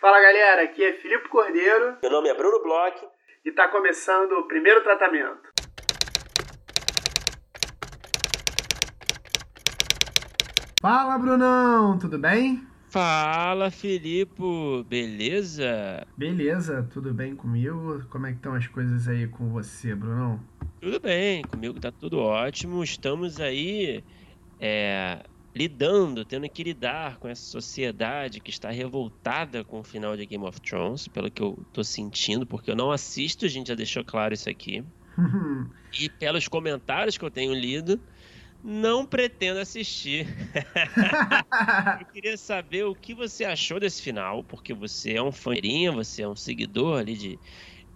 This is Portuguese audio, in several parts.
Fala galera, aqui é Filipe Cordeiro. Meu nome é Bruno Bloch. E está começando o primeiro tratamento. Fala Brunão, tudo bem? Fala Filipe, beleza? Beleza, tudo bem comigo? Como é que estão as coisas aí com você, Brunão? Tudo bem, comigo tá tudo ótimo. Estamos aí é, lidando, tendo que lidar com essa sociedade que está revoltada com o final de Game of Thrones, pelo que eu tô sentindo, porque eu não assisto, a gente já deixou claro isso aqui. e pelos comentários que eu tenho lido, não pretendo assistir. eu queria saber o que você achou desse final, porque você é um fãzinho, você é um seguidor ali de,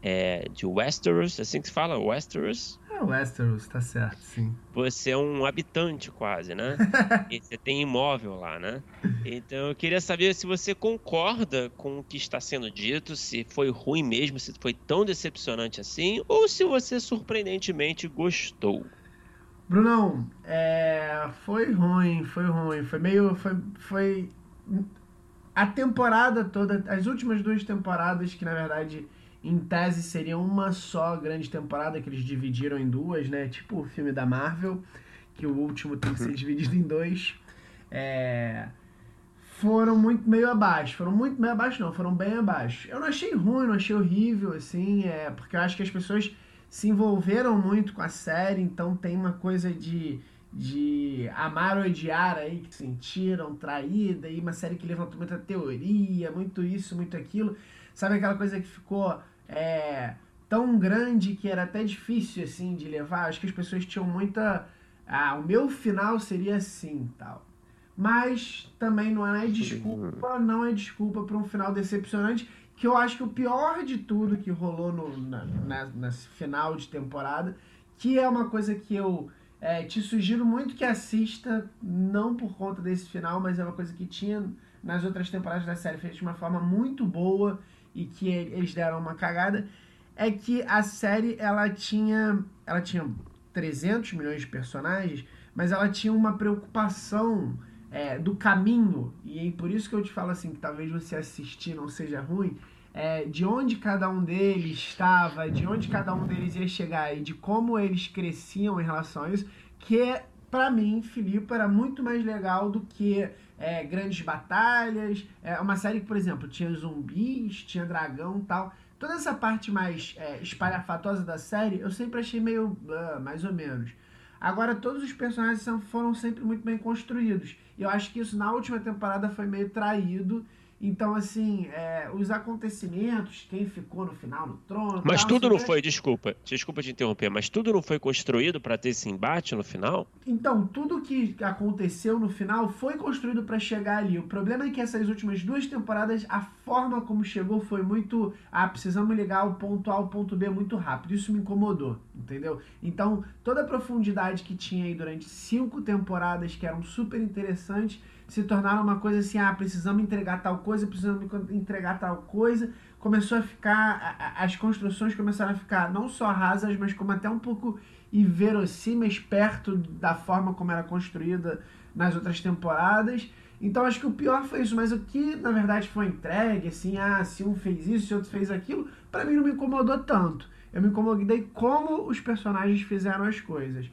é, de Westeros, assim que se fala, Westeros. É Westeros, tá certo, sim. Você é um habitante quase, né? e você tem imóvel lá, né? Então eu queria saber se você concorda com o que está sendo dito, se foi ruim mesmo, se foi tão decepcionante assim, ou se você surpreendentemente gostou. Brunão, é, foi ruim, foi ruim, foi meio, foi, foi a temporada toda, as últimas duas temporadas que na verdade em tese seria uma só grande temporada que eles dividiram em duas, né? Tipo o filme da Marvel, que o último tem que ser uhum. dividido em dois. É... Foram muito meio abaixo. Foram muito meio abaixo, não, foram bem abaixo. Eu não achei ruim, não achei horrível, assim, é... porque eu acho que as pessoas se envolveram muito com a série, então tem uma coisa de, de amar ou odiar aí, que sentiram traída, e uma série que levantou muita teoria, muito isso, muito aquilo. Sabe aquela coisa que ficou é, tão grande que era até difícil assim de levar. Acho que as pessoas tinham muita. Ah, o meu final seria assim tal. Mas também não é desculpa, não é desculpa para um final decepcionante. Que eu acho que o pior de tudo que rolou no, na, na, final de temporada, que é uma coisa que eu é, te sugiro muito que assista, não por conta desse final, mas é uma coisa que tinha nas outras temporadas da série feita de uma forma muito boa e que eles deram uma cagada é que a série ela tinha ela tinha 300 milhões de personagens, mas ela tinha uma preocupação é, do caminho. E por isso que eu te falo assim que talvez você assistir não seja ruim é, de onde cada um deles estava, de onde cada um deles ia chegar e de como eles cresciam em relação a isso, que para mim, Filipe era muito mais legal do que é, grandes batalhas. É uma série que, por exemplo, tinha zumbis, tinha dragão tal. Toda essa parte mais é, espalhafatosa da série eu sempre achei meio uh, mais ou menos. Agora, todos os personagens foram sempre muito bem construídos. E eu acho que isso na última temporada foi meio traído então, assim, é, os acontecimentos, quem ficou no final no trono. Mas tal, tudo não foi, desculpa, desculpa te interromper, mas tudo não foi construído para ter esse embate no final? Então, tudo que aconteceu no final foi construído para chegar ali. O problema é que essas últimas duas temporadas, a forma como chegou foi muito. Ah, precisamos ligar o ponto A ao ponto B muito rápido. Isso me incomodou, entendeu? Então, toda a profundidade que tinha aí durante cinco temporadas, que eram super interessantes se tornaram uma coisa assim, ah, precisamos entregar tal coisa, precisamos entregar tal coisa. Começou a ficar, as construções começaram a ficar não só rasas, mas como até um pouco inverossímeis perto da forma como era construída nas outras temporadas. Então acho que o pior foi isso, mas o que na verdade foi entregue, assim, ah, se um fez isso, se outro fez aquilo, para mim não me incomodou tanto. Eu me incomodei como os personagens fizeram as coisas.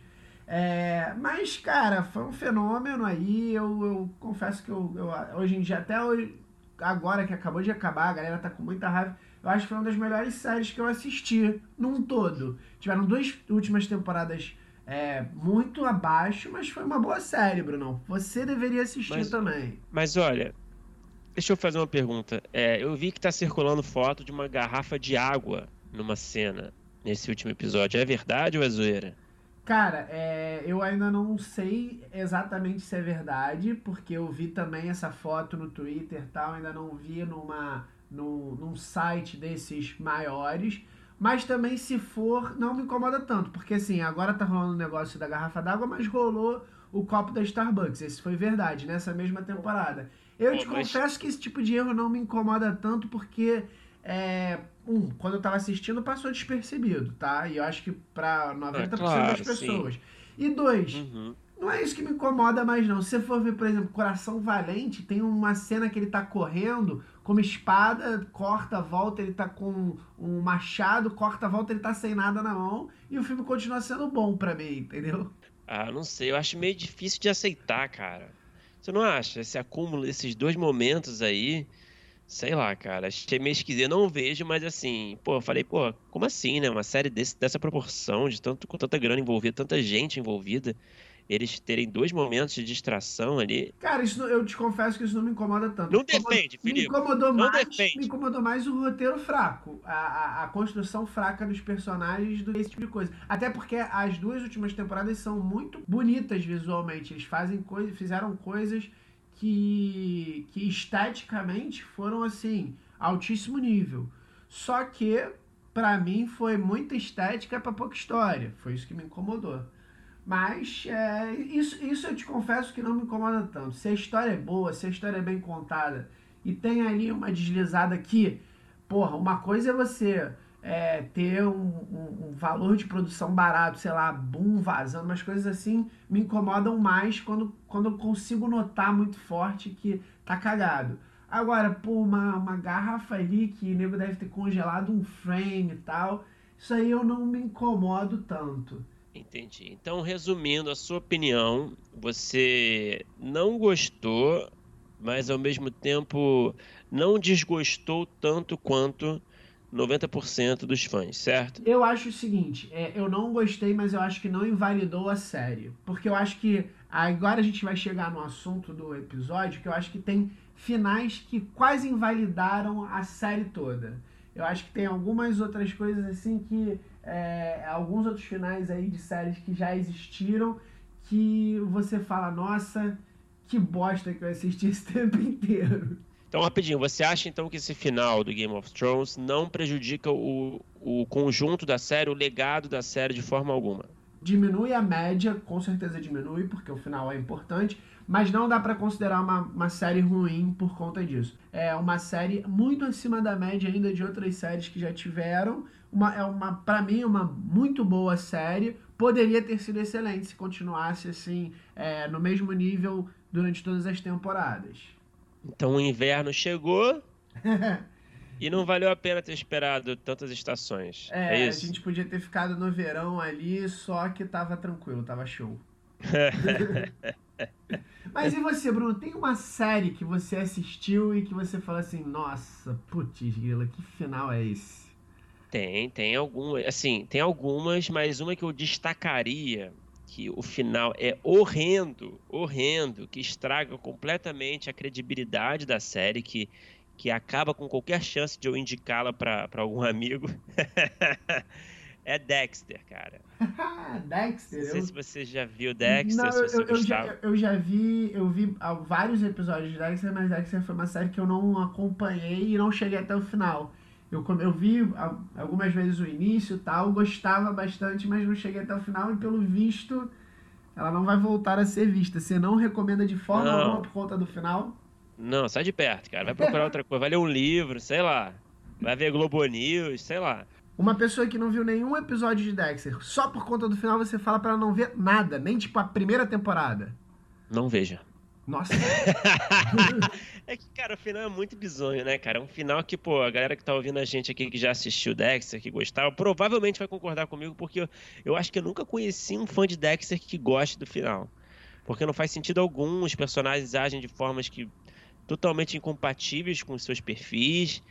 É, mas, cara, foi um fenômeno aí. Eu, eu confesso que eu, eu, hoje em dia, até hoje, agora que acabou de acabar, a galera tá com muita raiva. Eu acho que foi uma das melhores séries que eu assisti num todo. Tiveram duas últimas temporadas é, muito abaixo, mas foi uma boa série, Bruno. Você deveria assistir mas, também. Mas olha, deixa eu fazer uma pergunta. É, eu vi que tá circulando foto de uma garrafa de água numa cena nesse último episódio. É verdade ou é zoeira? Cara, é, eu ainda não sei exatamente se é verdade, porque eu vi também essa foto no Twitter e tal, ainda não vi numa, no, num site desses maiores. Mas também, se for, não me incomoda tanto, porque assim, agora tá rolando o negócio da garrafa d'água, mas rolou o copo da Starbucks. Esse foi verdade, nessa mesma temporada. Eu te mas... confesso que esse tipo de erro não me incomoda tanto, porque é, um, quando eu tava assistindo, passou despercebido, tá? E eu acho que pra 90% é, claro, das pessoas. Sim. E dois, uhum. Não é isso que me incomoda mais, não. Se você for ver, por exemplo, Coração Valente, tem uma cena que ele tá correndo com uma espada, corta, volta, ele tá com um machado, corta, volta, ele tá sem nada na mão, e o filme continua sendo bom para mim, entendeu? Ah, não sei, eu acho meio difícil de aceitar, cara. Você não acha? Esse acúmulo desses dois momentos aí, sei lá, cara, achei meio esquisito. Eu não vejo, mas assim, pô, eu falei, pô, como assim, né? Uma série desse, dessa proporção, de tanto, com tanta grana envolvida, tanta gente envolvida eles terem dois momentos de distração ali. Cara, isso eu te confesso que isso não me incomoda tanto. Não defende, Felipe. Me incomodou, não mais, defende. me incomodou mais o roteiro fraco, a, a, a, construção fraca dos personagens, do, esse tipo de coisa. Até porque as duas últimas temporadas são muito bonitas visualmente. Eles fazem coisas, fizeram coisas que, que esteticamente foram assim, altíssimo nível. Só que, para mim, foi muita estética para pouca história. Foi isso que me incomodou. Mas é, isso, isso eu te confesso que não me incomoda tanto. Se a história é boa, se a história é bem contada e tem ali uma deslizada que, porra, uma coisa é você é, ter um, um, um, valor de produção barato, sei lá, boom, vazando, umas coisas assim me incomodam mais quando, quando eu consigo notar muito forte que tá cagado. Agora, pô, uma, uma garrafa ali que o nego deve ter congelado um frame e tal, isso aí eu não me incomodo tanto. Entendi. Então, resumindo, a sua opinião, você não gostou, mas ao mesmo tempo não desgostou tanto quanto 90% dos fãs, certo? Eu acho o seguinte, é, eu não gostei, mas eu acho que não invalidou a série. Porque eu acho que agora a gente vai chegar no assunto do episódio, que eu acho que tem finais que quase invalidaram a série toda. Eu acho que tem algumas outras coisas assim que é, alguns outros finais aí de séries que já existiram que você fala, nossa, que bosta que eu assisti esse tempo inteiro. Então, rapidinho, você acha então que esse final do Game of Thrones não prejudica o, o conjunto da série, o legado da série de forma alguma? Diminui a média, com certeza diminui, porque o final é importante, mas não dá para considerar uma, uma série ruim por conta disso. É uma série muito acima da média ainda de outras séries que já tiveram, uma, é uma, para mim, uma muito boa série. Poderia ter sido excelente se continuasse assim, é, no mesmo nível durante todas as temporadas. Então o inverno chegou e não valeu a pena ter esperado tantas estações. É, é a gente podia ter ficado no verão ali, só que tava tranquilo, tava show. Mas e você, Bruno? Tem uma série que você assistiu e que você fala assim, nossa, putz, grila, que final é esse? Tem, tem algumas. Assim, tem algumas, mas uma que eu destacaria que o final é horrendo, horrendo, que estraga completamente a credibilidade da série, que, que acaba com qualquer chance de eu indicá-la para algum amigo. é Dexter, cara. Dexter. Não sei eu... se você já viu Dexter. Não, eu, eu, já, eu já vi, eu vi vários episódios de Dexter, mas Dexter foi uma série que eu não acompanhei e não cheguei até o final. Eu, eu vi algumas vezes o início tal, gostava bastante, mas não cheguei até o final e pelo visto ela não vai voltar a ser vista. Você não recomenda de forma não. alguma por conta do final? Não, sai de perto, cara. Vai procurar outra coisa, vai ler um livro, sei lá. Vai ver Globo News, sei lá. Uma pessoa que não viu nenhum episódio de Dexter, só por conta do final você fala para ela não ver nada, nem tipo a primeira temporada. Não veja. Nossa. é que, cara, o final é muito bizonho, né, cara? É um final que, pô, a galera que tá ouvindo a gente aqui, que já assistiu Dexter, que gostava, provavelmente vai concordar comigo, porque eu, eu acho que eu nunca conheci um fã de Dexter que goste do final. Porque não faz sentido algum, os personagens agem de formas que totalmente incompatíveis com seus perfis.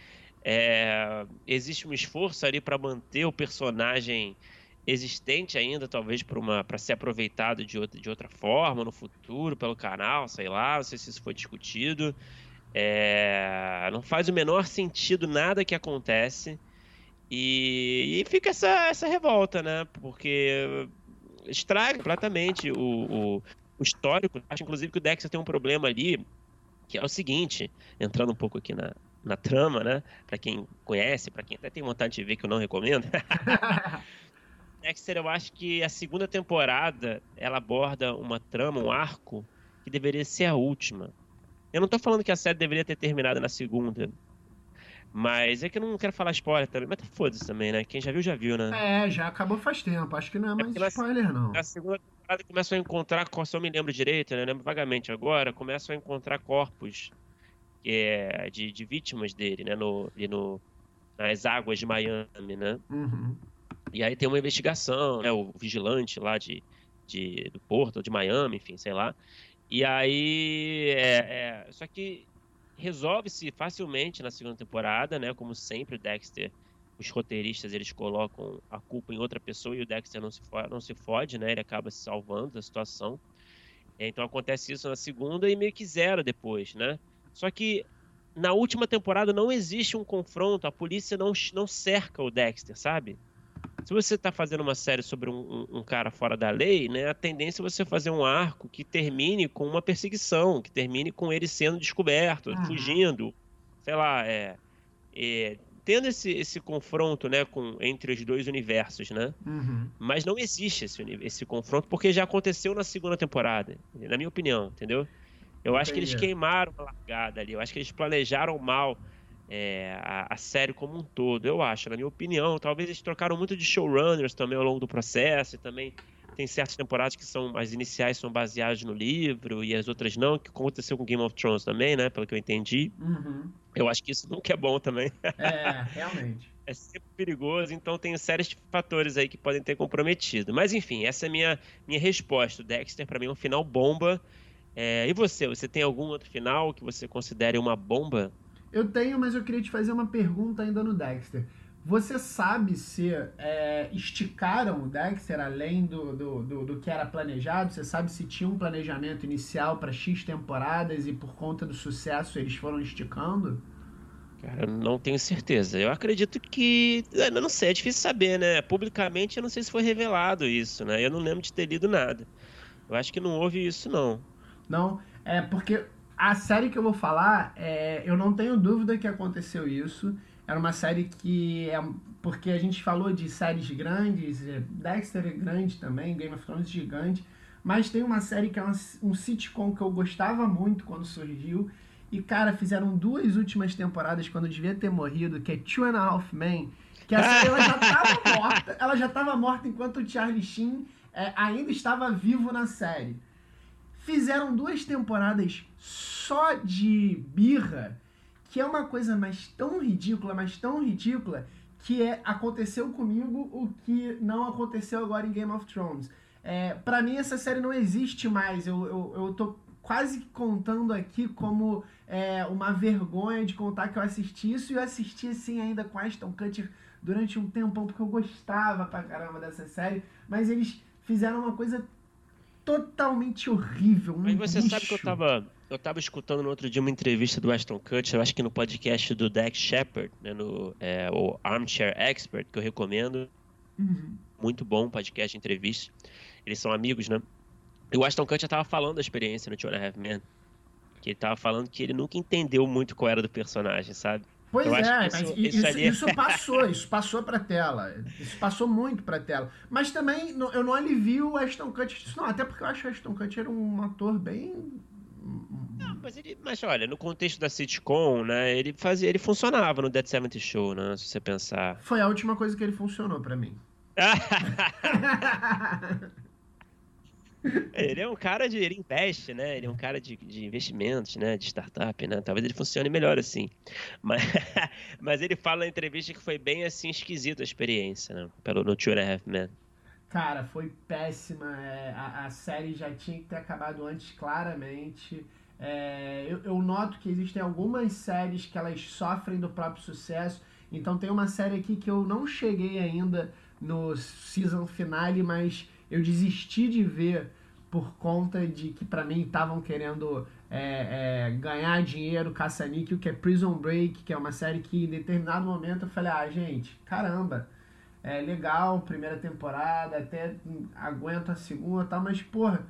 É, existe um esforço ali para manter o personagem existente ainda, talvez para ser aproveitado de outra, de outra forma no futuro pelo canal, sei lá, não sei se isso foi discutido. É, não faz o menor sentido nada que acontece e, e fica essa, essa revolta, né? Porque estraga completamente o, o, o histórico. Acho inclusive que o Dexter tem um problema ali, que é o seguinte, entrando um pouco aqui na, na trama, né? Para quem conhece, para quem até tem vontade de ver que eu não recomendo. Dexter, eu acho que a segunda temporada ela aborda uma trama, um arco que deveria ser a última. Eu não tô falando que a série deveria ter terminado na segunda. Mas é que eu não quero falar spoiler também. Mas foda-se também, né? Quem já viu, já viu, né? É, já acabou faz tempo. Acho que não é mais é spoiler, não. A segunda temporada começam a encontrar, se eu me lembro direito, né? lembro vagamente agora, começam a encontrar corpos é, de, de, vítimas dele, né? No, no, nas águas de Miami, né? Uhum. E aí tem uma investigação, né? O vigilante lá de, de, do Porto, de Miami, enfim, sei lá. E aí. É, é, só que resolve-se facilmente na segunda temporada, né? Como sempre, o Dexter, os roteiristas, eles colocam a culpa em outra pessoa e o Dexter não se, não se fode, né? Ele acaba se salvando da situação. Então acontece isso na segunda e meio que zero depois, né? Só que na última temporada não existe um confronto, a polícia não, não cerca o Dexter, sabe? Se você está fazendo uma série sobre um, um, cara fora da lei, né, a tendência é você fazer um arco que termine com uma perseguição, que termine com ele sendo descoberto, fugindo, sei lá, é, é, tendo esse, esse confronto, né, com, entre os dois universos, né? Uhum. Mas não existe esse, esse confronto porque já aconteceu na segunda temporada, na minha opinião, entendeu? Eu Entendi. acho que eles queimaram a largada ali, eu acho que eles planejaram mal é, a, a, série como um todo, eu acho, na minha opinião. Talvez eles trocaram muito de showrunners também ao longo do processo, e também tem certas temporadas que são as iniciais são baseadas no livro e as outras não, que aconteceu com Game of Thrones também, né? Pelo que eu entendi. Uhum. Eu acho que isso nunca é bom também. É, realmente. é sempre perigoso, então tem séries de fatores aí que podem ter comprometido. Mas enfim, essa é a minha, minha resposta. O Dexter, para mim, é um final bomba. É, e você? Você tem algum outro final que você considere uma bomba? Eu tenho, mas eu queria te fazer uma pergunta ainda no Dexter. Você sabe se é, esticaram o Dexter além do, do, do, do, que era planejado? Você sabe se tinha um planejamento inicial para X temporadas e por conta do sucesso eles foram esticando? Cara, eu não tenho certeza. Eu acredito que. Eu não sei, é difícil saber, né? Publicamente eu não sei se foi revelado isso, né? Eu não lembro de ter lido nada. Eu acho que não houve isso, não. Não, é porque a série que eu vou falar, é, eu não tenho dúvida que aconteceu isso. Era uma série que é porque a gente falou de séries grandes, é, Dexter é grande também, Game of Thrones gigante, mas tem uma série que é uma, um sitcom que eu gostava muito quando surgiu. E, cara, fizeram duas últimas temporadas quando eu devia ter morrido, que é Two and a Half Men, que a série ela já estava morta, ela já estava morta enquanto o Charlie Sheen é, ainda estava vivo na série. Fizeram duas temporadas só de birra, que é uma coisa mais tão ridícula, mas tão ridícula, que é aconteceu comigo o que não aconteceu agora em Game of Thrones. É, para mim essa série não existe mais. Eu, eu, eu tô quase contando aqui como é, uma vergonha de contar que eu assisti isso e eu assisti assim ainda com Aston Kutcher durante um tempão porque eu gostava pra caramba dessa série, mas eles fizeram uma coisa totalmente horrível. Um Mas você sabe que eu tava, eu tava escutando no outro dia uma entrevista do Aston Kutcher, acho que no podcast do Dex Shepard, né, no é, o Armchair Expert, que eu recomendo. Uhum. Muito bom podcast entrevista. Eles são amigos, né? E o Aston Kutcher tava falando da experiência no Two and a Half Men. Que ele tava falando que ele nunca entendeu muito qual era do personagem, sabe? Pois eu é, mas isso, isso, ali... isso, passou, isso passou pra tela. Isso passou muito pra tela. Mas também eu não alivio o Ashton Kutcher disso, não. Até porque eu acho o Ashton Kutcher um ator bem. Não, mas, ele, mas olha, no contexto da sitcom, né, ele fazia, ele funcionava no Dead Seventy Show, né, se você pensar. Foi a última coisa que ele funcionou para mim. ele é um cara de. Ele investe, né? Ele é um cara de, de investimentos, né? De startup, né? Talvez ele funcione melhor assim. Mas, mas ele fala na entrevista que foi bem assim esquisita a experiência, né? Pelo no Two and a Half Men. Cara, foi péssima. É, a, a, série já tinha que ter acabado antes, claramente. É, eu, eu noto que existem algumas séries que elas sofrem do próprio sucesso. Então tem uma série aqui que eu não cheguei ainda no season finale, mas eu desisti de ver por conta de que para mim estavam querendo é, é, ganhar dinheiro caça-níquel, que é Prison Break, que é uma série que em determinado momento eu falei, ah, gente, caramba, é legal, primeira temporada, até aguento a segunda e tal, mas porra,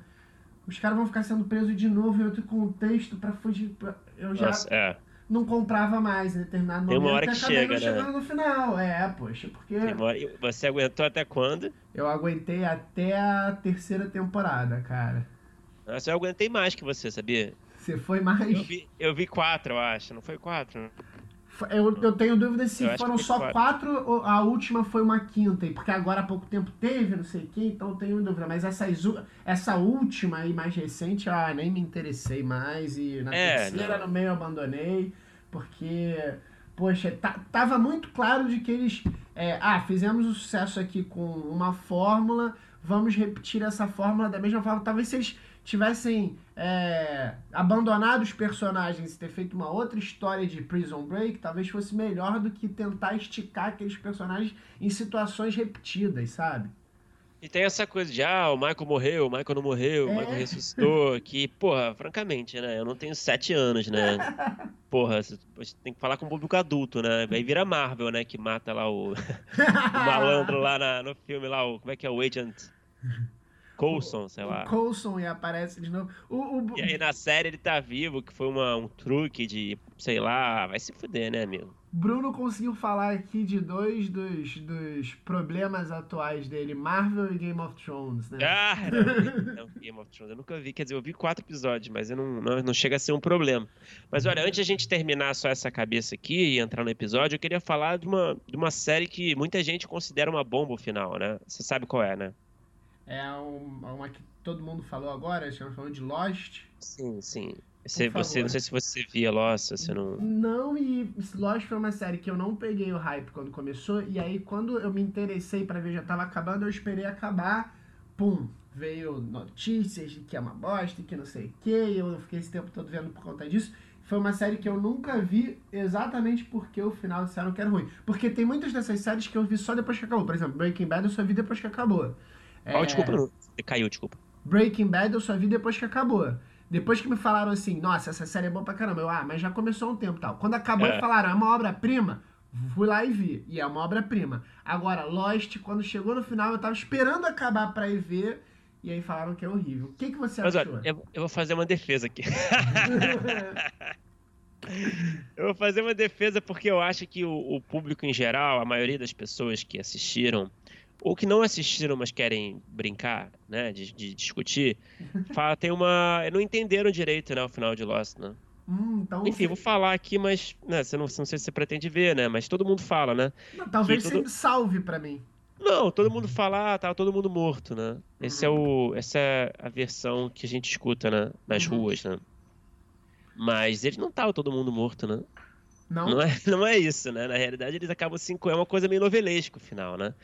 os caras vão ficar sendo presos de novo em outro contexto para fugir. Pra... Eu já. Nossa, é não comprava mais em determinado Tem momento. uma hora que chega, né? chegando no final. É, poxa, porque. Você aguentou até quando? Eu aguentei até a terceira temporada, cara. Nossa, eu aguentei mais que você, sabia? Você foi mais? Eu vi, eu vi quatro, eu acho. Não foi quatro? Eu, eu tenho dúvida se Eu foram só foi quatro ou a última foi uma quinta, e porque agora há pouco tempo teve, não sei o que, então eu tenho dúvida. Mas essas, essa última aí mais recente, ah, nem me interessei mais. E na É, terceira não. no meio eu abandonei, porque, poxa, ta- tava muito claro de que eles. é, ah, fizemos o sucesso aqui com uma fórmula, vamos repetir essa fórmula da mesma forma. Talvez se eles tivessem é, abandonado os personagens e ter feito uma outra história de Prison Break, talvez fosse melhor do que tentar esticar aqueles personagens em situações repetidas, sabe? E tem essa coisa de, ah, o Michael morreu, o Michael não morreu, o É. Michael ressuscitou, que, porra, francamente, né? Eu não tenho sete anos, né? Porra, você você tem que falar com o público adulto, né? Aí vira Marvel, né? Que mata lá o, o malandro lá na- no filme lá, o, como é que é o Agent Coulson, sei lá. Coulson e aparece de novo. O, o- E aí na série ele tá vivo, que foi uma, um truque de, sei lá, vai se fuder, né, amigo? Bruno conseguiu falar aqui de dois dos, dos problemas atuais dele, Marvel e Game of Thrones, né? Ah, não, não, Game of Thrones, eu nunca vi, quer dizer, eu vi quatro episódios, mas eu não, não, não chega a ser um problema. Mas olha, antes de a gente terminar só essa cabeça aqui e entrar no episódio, eu queria falar de uma, de uma série que muita gente considera uma bomba o final, né? Você sabe qual é, né? É um- uma que todo mundo falou agora, estamos falando de Lost. Sim, sim. Por você, não sei se você via Lost, se você não... Não, e Lost foi uma série que eu não peguei o hype quando começou, e aí quando eu me interessei pra ver já tava acabando, eu esperei acabar, pum, veio notícias de que é uma bosta, que não sei o que, eu fiquei esse tempo todo vendo por conta disso. Foi uma série que eu nunca vi exatamente porque o final disseram que era ruim. Porque tem muitas dessas séries que eu vi só depois que acabou. Por exemplo, Breaking Bad eu só vi depois que acabou. Oh, É, desculpa, não. Você caiu, desculpa. Breaking Bad eu só vi depois que acabou. Depois que me falaram assim, nossa, essa série é boa pra caramba. Eu, ah, mas já começou há um tempo e tal. Quando acabou É. e falaram, é uma obra-prima, fui lá e vi. E é uma obra-prima. Agora, Lost, quando chegou no final, eu tava esperando acabar pra ir ver. E aí falaram que é horrível. O que, que você Mas achou? olha, eu, eu vou fazer uma defesa aqui. Eu vou fazer uma defesa porque eu acho que o, o público em geral, a maioria das pessoas que assistiram, ou que não assistiram, mas querem brincar, né, de, de discutir, fala, tem uma. Não entenderam direito, né, o final de Lost, né? Hum, então, Enfim, vou falar aqui, mas né, você não, não sei se você pretende ver, né? Mas todo mundo fala, né? não, talvez tudo- você salve pra mim. Não, todo mundo fala, ah, tá todo mundo morto, né? Esse é o, essa é a versão que a gente escuta, né? Nas Uhum. ruas, né? Mas eles não tava todo mundo morto, né? Não? Não é, não é isso, né? Na realidade, eles acabam se enco- É uma coisa meio novelesca o final, né?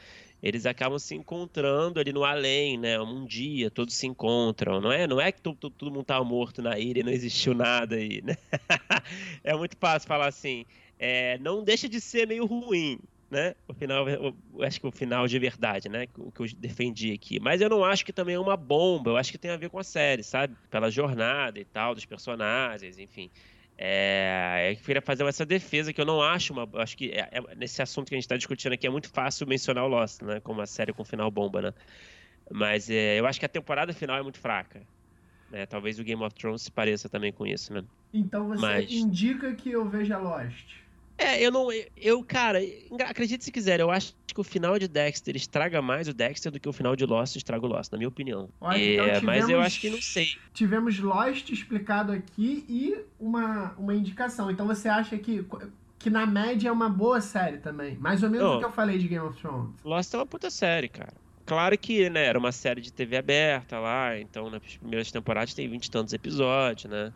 Eles acabam se encontrando ali no além, né? Um dia todos se encontram. Não é, não é que to- to- todo mundo tava morto na ilha e não existiu nada aí, né? é muito fácil falar assim. é, não deixa de ser meio ruim, né? O final, eu acho que o final de verdade, né? O que eu defendi aqui. Mas eu não acho que também é uma bomba. Eu acho que tem a ver com a série, sabe? Pela jornada e tal, dos personagens, enfim. É, eu queria fazer essa defesa que eu não acho uma. Acho que é- é- nesse assunto que a gente está discutindo aqui é muito fácil mencionar o Lost, né? Como uma série com final bomba, né? Mas é, eu acho que a temporada final é muito fraca. né? Talvez o Game of Thrones se pareça também com isso, né? Então você Mas- indica que eu veja Lost. É, eu não. Eu, cara, acredite se quiser, eu acho que o final de Dexter estraga mais o Dexter do que o final de Lost estraga o Lost, na minha opinião. Olha, É, então Mas eu tivemos- acho que não sei. Tivemos Lost explicado aqui e uma, uma indicação. Então você acha que, que na média é uma boa série também? Mais ou menos Não. o que eu falei de Game of Thrones. Lost é uma puta série, cara. Claro que, né, era uma série de TV aberta lá, então nas primeiras temporadas tem vinte e tantos episódios, né?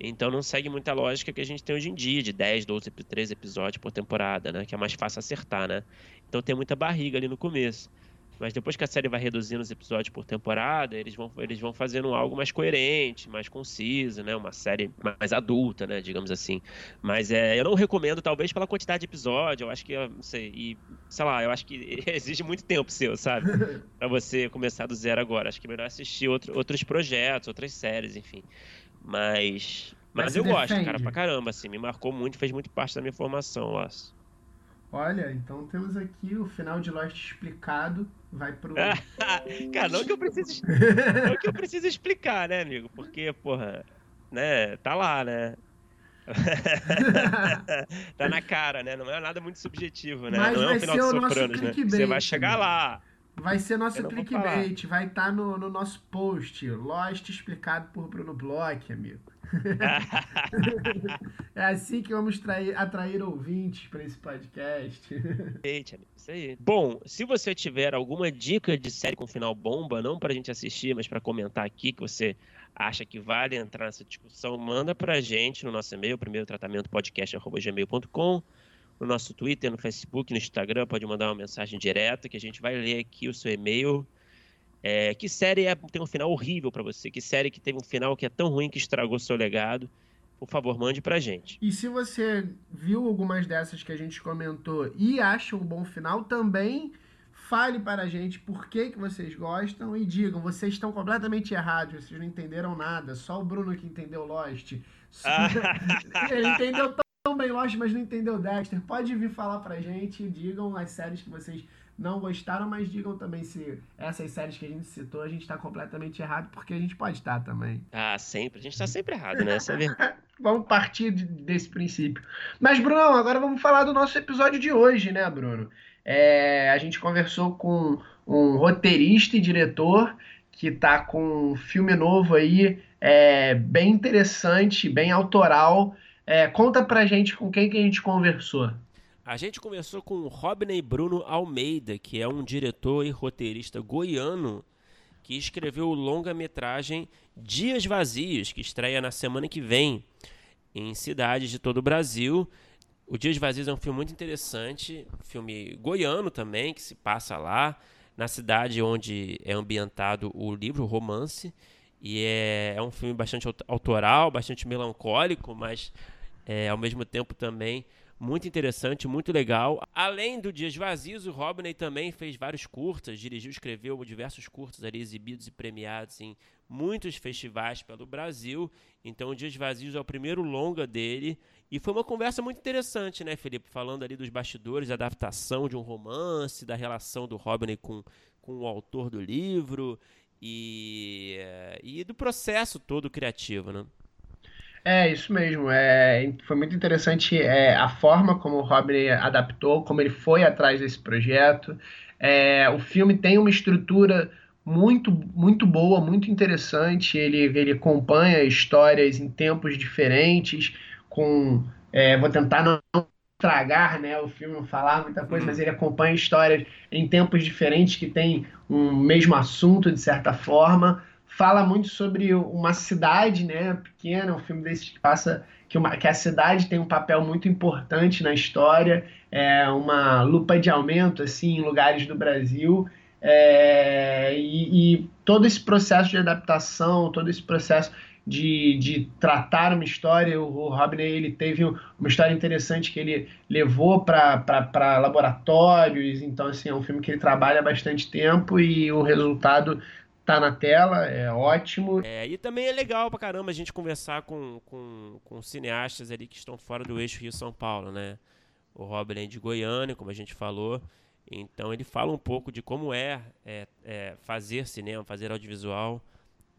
Então não segue muita lógica que a gente tem hoje em dia, de 10, 12, 13 episódios por temporada, né? Que é mais fácil acertar, né? Então tem muita barriga ali no começo. Mas depois que a série vai reduzindo os episódios por temporada, eles vão, eles vão fazendo algo mais coerente, mais conciso, né? Uma série mais adulta, né? Digamos assim. Mas é, eu não recomendo, talvez, pela quantidade de episódio. Eu acho que, não sei, e, sei lá, eu acho que exige muito tempo seu, sabe? Pra você começar do zero agora. Acho que é melhor assistir outro, outros projetos, outras séries, enfim. Mas. Mas eu gosto, defende? cara, pra caramba, assim. Me marcou muito, fez muito parte da minha formação, Laço. Olha, então temos aqui o final de Lost explicado. Vai pro. cara, não que eu precise. não que eu precise explicar, né, amigo? Porque, porra, né, tá lá, né? tá na cara, né? Não é nada muito subjetivo, né? Mas não é um final de Sopranos, né? Você vai chegar lá. Vai ser nosso clickbait. Vai estar no, no nosso post. Lost explicado por Bruno Bloch, amigo. é assim que vamos trair, atrair ouvintes para esse podcast. Gente, isso aí. Bom, se você tiver alguma dica de série com final bomba, não para a gente assistir, mas para comentar aqui que você acha que vale entrar nessa discussão, manda para a gente no nosso e-mail, primeiro tratamento podcast@gmail.com, no nosso Twitter, no Facebook, no Instagram, pode mandar uma mensagem direta que a gente vai ler aqui o seu e-mail é, que série é, tem um final horrível para você? Que série que teve um final que é tão ruim que estragou seu legado? Por favor, mande pra gente. E se você viu algumas dessas que a gente comentou e acha um bom final, também fale para a gente por que, que vocês gostam e digam, vocês estão completamente errados, vocês não entenderam nada, só o Bruno que entendeu Lost. Ele entendeu tão bem Lost, mas não entendeu Dexter. Pode vir falar pra gente, digam as séries que vocês não gostaram, mas digam também se essas séries que a gente citou, a gente está completamente errado, porque a gente pode estar também. Ah, sempre. A gente está sempre errado, né? Essa é verdade. vamos partir desse princípio. Mas, Bruno, agora vamos falar do nosso episódio de hoje, né, Bruno? É, a gente conversou com um roteirista e diretor que está com um filme novo aí, é, bem interessante, bem autoral. É, conta pra gente com quem que a gente conversou. A gente conversou com o Robney Bruno Almeida, que é um diretor e roteirista goiano que escreveu o longa-metragem Dias Vazios, que estreia na semana que vem em cidades de todo o Brasil. O Dias Vazios é um filme muito interessante, filme goiano também, que se passa lá, na cidade onde é ambientado o livro o Romance. E é, é um filme bastante autoral, bastante melancólico, mas é, ao mesmo tempo também muito interessante, muito legal. Além do Dias Vazios, o Robney também fez vários curtas, dirigiu, escreveu diversos curtas ali exibidos e premiados em muitos festivais pelo Brasil. Então, o Dias Vazios é o primeiro longa dele. E foi uma conversa muito interessante, né, Felipe? Falando ali dos bastidores, da adaptação de um romance, da relação do Robney com, com o autor do livro e, eh, e do processo todo criativo, né? É, isso mesmo. É, foi muito interessante é, a forma como o Robin adaptou, como ele foi atrás desse projeto. É, o filme tem uma estrutura muito, muito boa, muito interessante. Ele, ele acompanha histórias em tempos diferentes, com. É, vou tentar não estragar né, o filme, não falar muita coisa, uhum. mas ele acompanha histórias em tempos diferentes que tem um mesmo assunto, de certa forma fala muito sobre uma cidade, né, pequena, um filme desse que passa que, uma, que a cidade tem um papel muito importante na história, é uma lupa de aumento assim em lugares do Brasil. É, e, e, todo esse processo de adaptação, todo esse processo de, de tratar uma história, o, Robin ele teve uma história interessante que ele levou para laboratórios, então assim, é um filme que ele trabalha há bastante tempo e o resultado tá na tela, é ótimo. É, e também é legal pra caramba a gente conversar com, com, com cineastas ali que estão fora do eixo Rio-São Paulo, né? O Robin é de Goiânia, como a gente falou. Então ele fala um pouco de como é, é, é fazer cinema, fazer audiovisual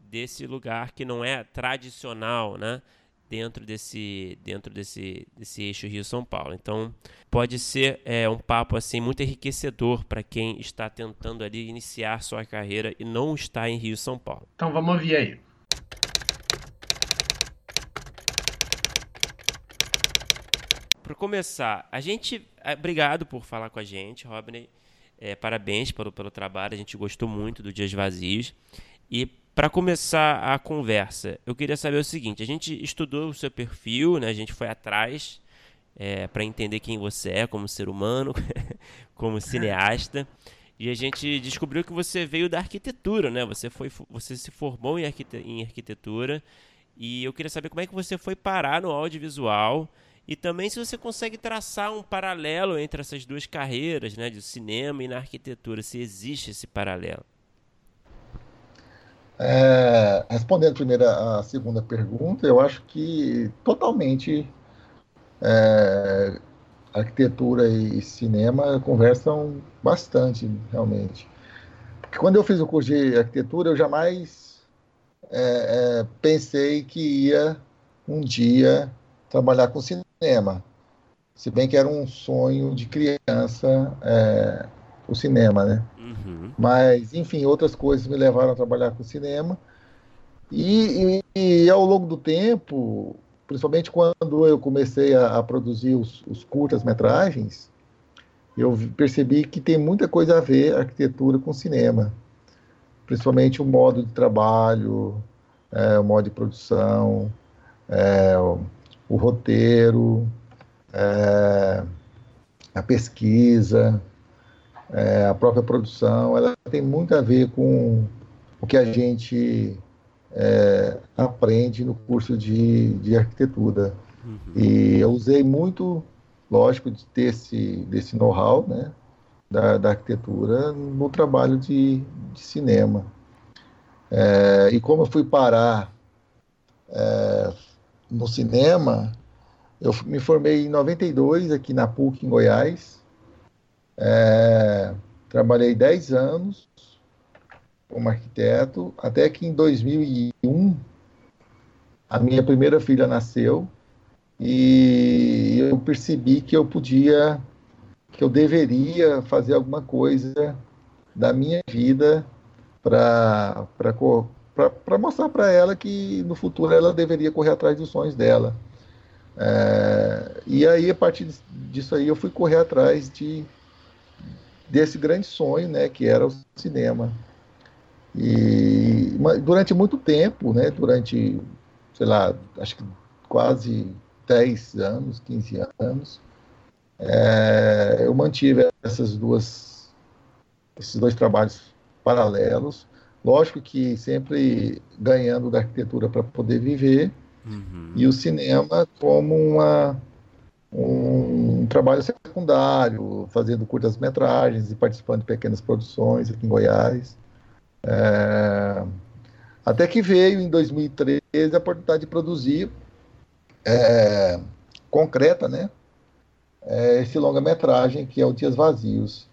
desse lugar que não é tradicional, né? Dentro desse dentro desse, desse eixo Rio São Paulo. Então pode ser é, um papo assim muito enriquecedor para quem está tentando ali iniciar sua carreira e não está em Rio São Paulo. Então vamos ouvir aí. Para começar, a gente é, obrigado por falar com a gente, Robney. É, parabéns pelo, pelo trabalho, a gente gostou muito do Dias Vazios. E para começar a conversa, eu queria saber o seguinte: a gente estudou o seu perfil, né? A gente foi atrás é, para entender quem você é como ser humano, como cineasta. E a gente descobriu que você veio da arquitetura, né? Você foi, você se formou em, em arquitetura. E eu queria saber como é que você foi parar no audiovisual e também se você consegue traçar um paralelo entre essas duas carreiras, né, de cinema e na arquitetura, se existe esse paralelo. É, respondendo primeiro a segunda pergunta, eu acho que totalmente é, arquitetura e cinema conversam bastante, realmente. Porque quando eu fiz o curso de arquitetura, eu jamais é, é pensei que ia um dia trabalhar com cinema. Se bem que era um sonho de criança é, o cinema, né? Uhum. Mas, enfim, outras coisas me levaram a trabalhar com cinema. E, e, e, ao longo do tempo, principalmente quando eu comecei a, a produzir os, os curtas-metragens, eu percebi que tem muita coisa a ver arquitetura com cinema, principalmente o modo de trabalho, é, o modo de produção, é, o, o, roteiro, é, a pesquisa, é, a própria produção, ela tem muito a ver com o que a gente é, aprende no curso de, de arquitetura. Uhum. E eu usei muito, lógico, de ter esse, desse know-how né, da, da, arquitetura no trabalho de, de cinema. É, e como eu fui parar é, no cinema, eu me formei em 92 aqui na PUC, em Goiás. É, trabalhei 10 anos como arquiteto, até que em 2001 a minha primeira filha nasceu e eu percebi que eu podia, que eu deveria fazer alguma coisa da minha vida para mostrar para ela que no futuro ela deveria correr atrás dos sonhos dela. É, e aí, a partir disso aí, eu fui correr atrás de, desse grande sonho, né, que era o cinema. E durante muito tempo, né, durante, sei lá, acho que quase 10 anos, 15 anos, é, eu mantive essas duas, esses dois trabalhos paralelos. Lógico que sempre ganhando da arquitetura para poder viver, uhum. e o cinema como uma, um, trabalho secundário, fazendo curtas-metragens e participando de pequenas produções aqui em Goiás. É, até que veio em 2013 a oportunidade de produzir é, concreta, né? É, esse longa-metragem que é o Dias Vazios.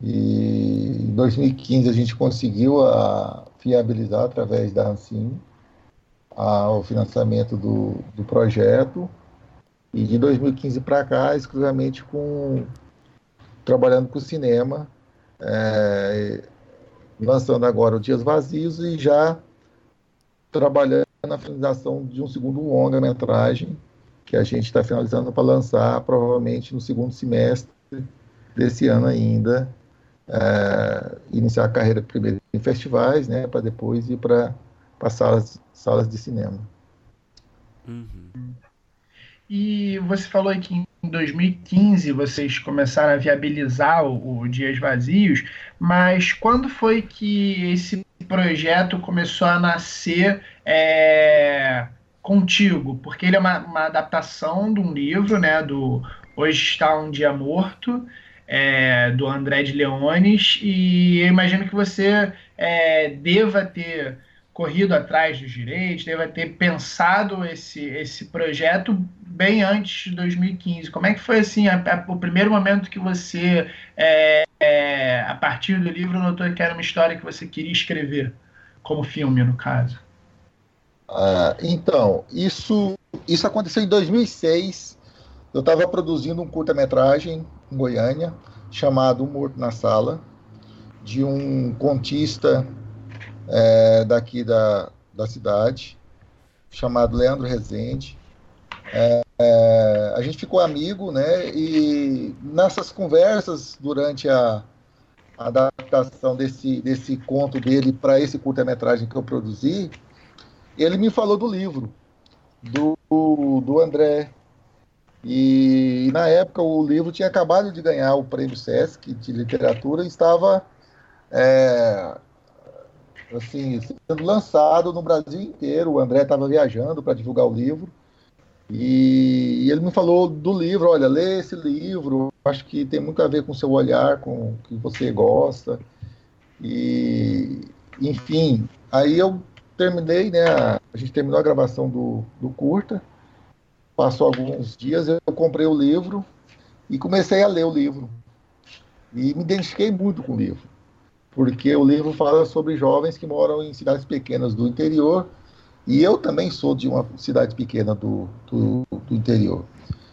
E em 2015 a gente conseguiu a, viabilizar através da Ancine o financiamento do, do projeto. E de 2015 para cá, exclusivamente com trabalhando com cinema. É, lançando agora o Dias Vazios e já trabalhando na finalização de um segundo longa-metragem que a gente está finalizando para lançar provavelmente no segundo semestre desse ano ainda. É, iniciar a carreira primeiro em festivais, né, para depois ir para salas, salas de cinema. Uhum. E você falou que em 2015 vocês começaram a viabilizar o, o, Dias Vazios, mas quando foi que esse projeto começou a nascer é, contigo? Porque ele é uma, uma, adaptação de um livro, né, do Hoje Está Um Dia Morto, é, do André de Leones, e eu imagino que você é, deva ter corrido atrás dos direitos, deve ter pensado esse, esse projeto bem antes de 2015. Como é que foi assim a, a, o primeiro momento que você, é, é, a partir do livro, notou que era uma história que você queria escrever, como filme, no caso? Ah, então, isso, isso aconteceu em 2006. Eu estava produzindo um curta-metragem em Goiânia, chamado Morto na Sala, de um contista é, daqui da, da cidade, chamado Leandro Rezende. É, é, a gente ficou amigo, né? E nessas conversas durante a, a adaptação desse, desse conto dele para esse curta-metragem que eu produzi, ele me falou do livro do, do André. E, e, na época o livro tinha acabado de ganhar o prêmio Sesc de literatura e estava é, assim, sendo lançado no Brasil inteiro. O André estava viajando para divulgar o livro. E, ele me falou do livro, olha, lê esse livro, acho que tem muito a ver com o seu olhar, com o que você gosta. E, enfim, aí eu terminei, né, a gente terminou a gravação do, do curta, passou alguns dias, eu comprei o livro e comecei a ler o livro. E me identifiquei muito com o livro porque o livro fala sobre jovens que moram em cidades pequenas do interior, e eu também sou de uma cidade pequena do, do, do interior.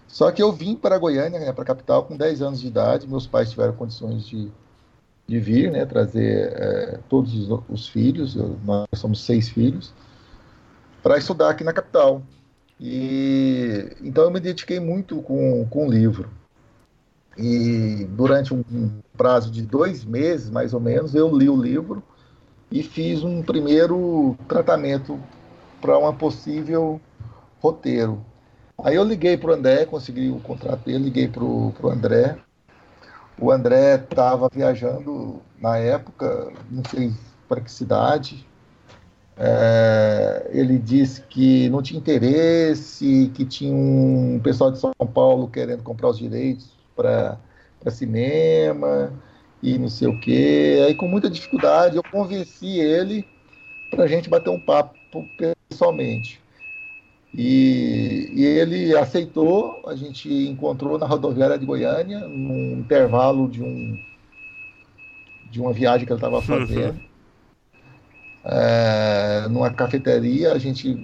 Só que eu vim para Goiânia, né, para a capital, com 10 anos de idade, meus pais tiveram condições de, de vir, né, trazer é, todos os, os filhos, eu, nós somos seis filhos, para estudar aqui na capital. E então eu me dediquei muito com, com o livro. E durante um, um prazo de dois meses, mais ou menos, eu li o livro e fiz um primeiro tratamento para uma possível roteiro. Aí eu liguei para o André, consegui o contrato dele, liguei para o André. O André estava viajando na época, não sei para que cidade. É, ele disse que não tinha interesse, que tinha um pessoal de São Paulo querendo comprar os direitos para cinema e não sei o quê. Aí, com muita dificuldade, eu convenci ele para a gente bater um papo pessoalmente. E, e, ele aceitou, a gente encontrou na rodoviária de Goiânia, num intervalo de, um, de uma viagem que ele estava fazendo. é, numa cafeteria, a gente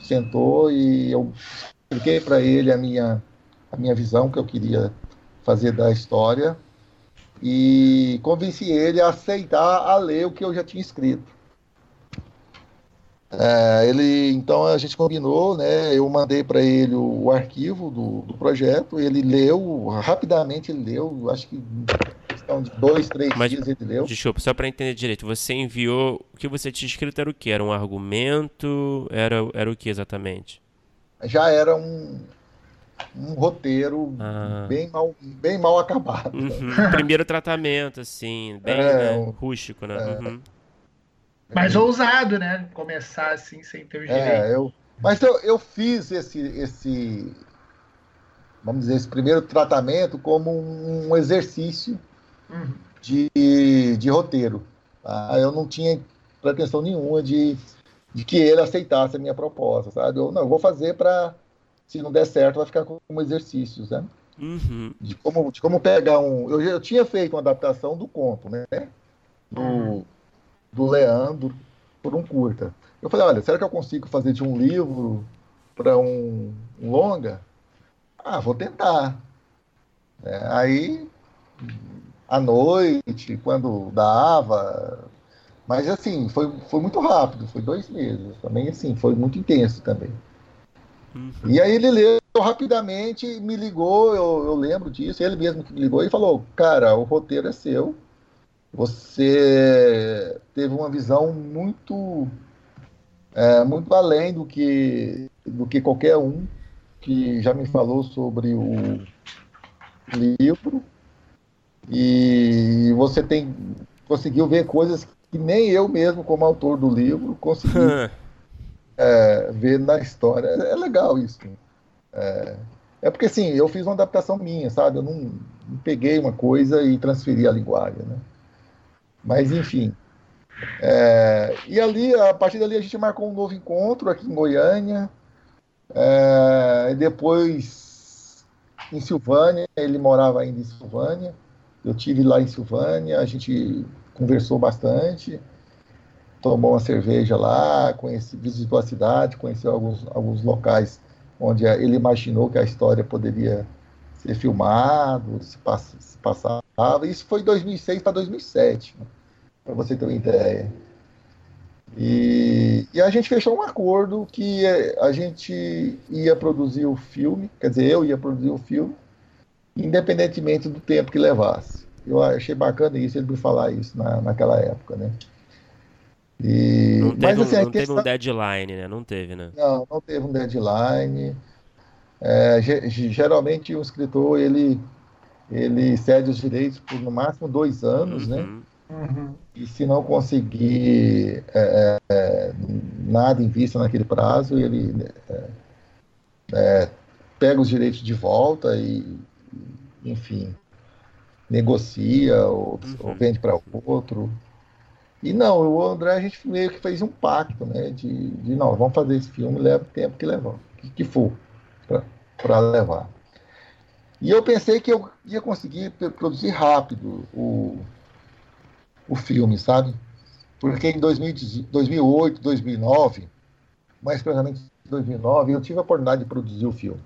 sentou e eu expliquei para ele a minha, a minha visão que eu queria fazer da história e convenci ele a aceitar a ler o que eu já tinha escrito. É, ele, então a gente combinou, né? Eu mandei para ele o, o arquivo do, do, projeto, ele leu rapidamente, ele leu, acho que questão de dois, três Mas, dias ele leu. Desculpa, só para entender direito, você enviou o que você tinha escrito era o que? Era um argumento? Era, era o que exatamente? Já era um, um roteiro ah. bem, mal, bem mal acabado. Uhum. Primeiro tratamento, assim, bem é, né? rústico, né? É. Uhum. Mas ousado, né? Começar assim sem ter os é, direitos. Eu, mas eu, eu fiz esse, esse, vamos dizer, esse primeiro tratamento como um exercício uhum. de, de roteiro. Tá? Eu não tinha pretensão nenhuma de, de que ele aceitasse a minha proposta, sabe? Eu, não, eu vou fazer para se não der certo, vai ficar como exercícios, né? Uhum. De, como, de como pegar um. Eu, eu tinha feito uma adaptação do conto, né? Do, uhum. do Leandro, por um curta. Eu falei, olha, será que eu consigo fazer de um livro para um, um, longa? Ah, vou tentar. É, aí, à noite, quando dava. Mas assim, foi, foi muito rápido, foi dois meses. Também assim, foi muito intenso também. Uhum. E aí ele leu rapidamente, me ligou, eu, eu, lembro disso, ele mesmo que me ligou e falou: Cara, o roteiro é seu. Você teve uma visão muito, é, muito além do que, do que qualquer um que já me falou sobre o livro. E você tem conseguiu ver coisas que nem eu mesmo, como autor do livro, consegui é, ver na história. É, é legal isso. É, é, porque, assim, eu fiz uma adaptação minha, sabe? Eu não, não, peguei uma coisa e transferi a linguagem, né? Mas, enfim. É, e ali, a partir dali, a gente marcou um novo encontro aqui em Goiânia. É, e depois em Silvânia, ele morava ainda em Silvânia. Eu tive lá em Silvânia, a gente conversou bastante tomou uma cerveja lá, conheci, visitou a cidade, conheceu alguns, alguns locais onde ele imaginou que a história poderia ser filmado, se, pass, se passava. Isso foi 2006 para 2007, né? para você ter uma ideia. E, e, a gente fechou um acordo que a gente ia produzir o filme, quer dizer, eu ia produzir o filme, independentemente do tempo que levasse. Eu achei bacana isso, ele me falar isso na, naquela época, né? E... Não teve, Mas, assim, um, não questão... teve um deadline, né? Não teve, né? Não, não teve um deadline. É, geralmente o escritor ele, ele cede os direitos por no máximo dois anos, né? uhum. né? Uhum. E se não conseguir é, é, nada em vista naquele prazo, ele é, é, pega os direitos de volta e, enfim, negocia ou, uhum. ou vende para outro. E não, o André a gente meio que fez um pacto, né? De, de não, vamos fazer esse filme, leva o tempo que levar, que, que for para levar. E eu pensei que eu ia conseguir produzir rápido o, o filme, sabe? Porque em 2000, 2008, 2009, mais precisamente 2009, eu tive a oportunidade de produzir o filme.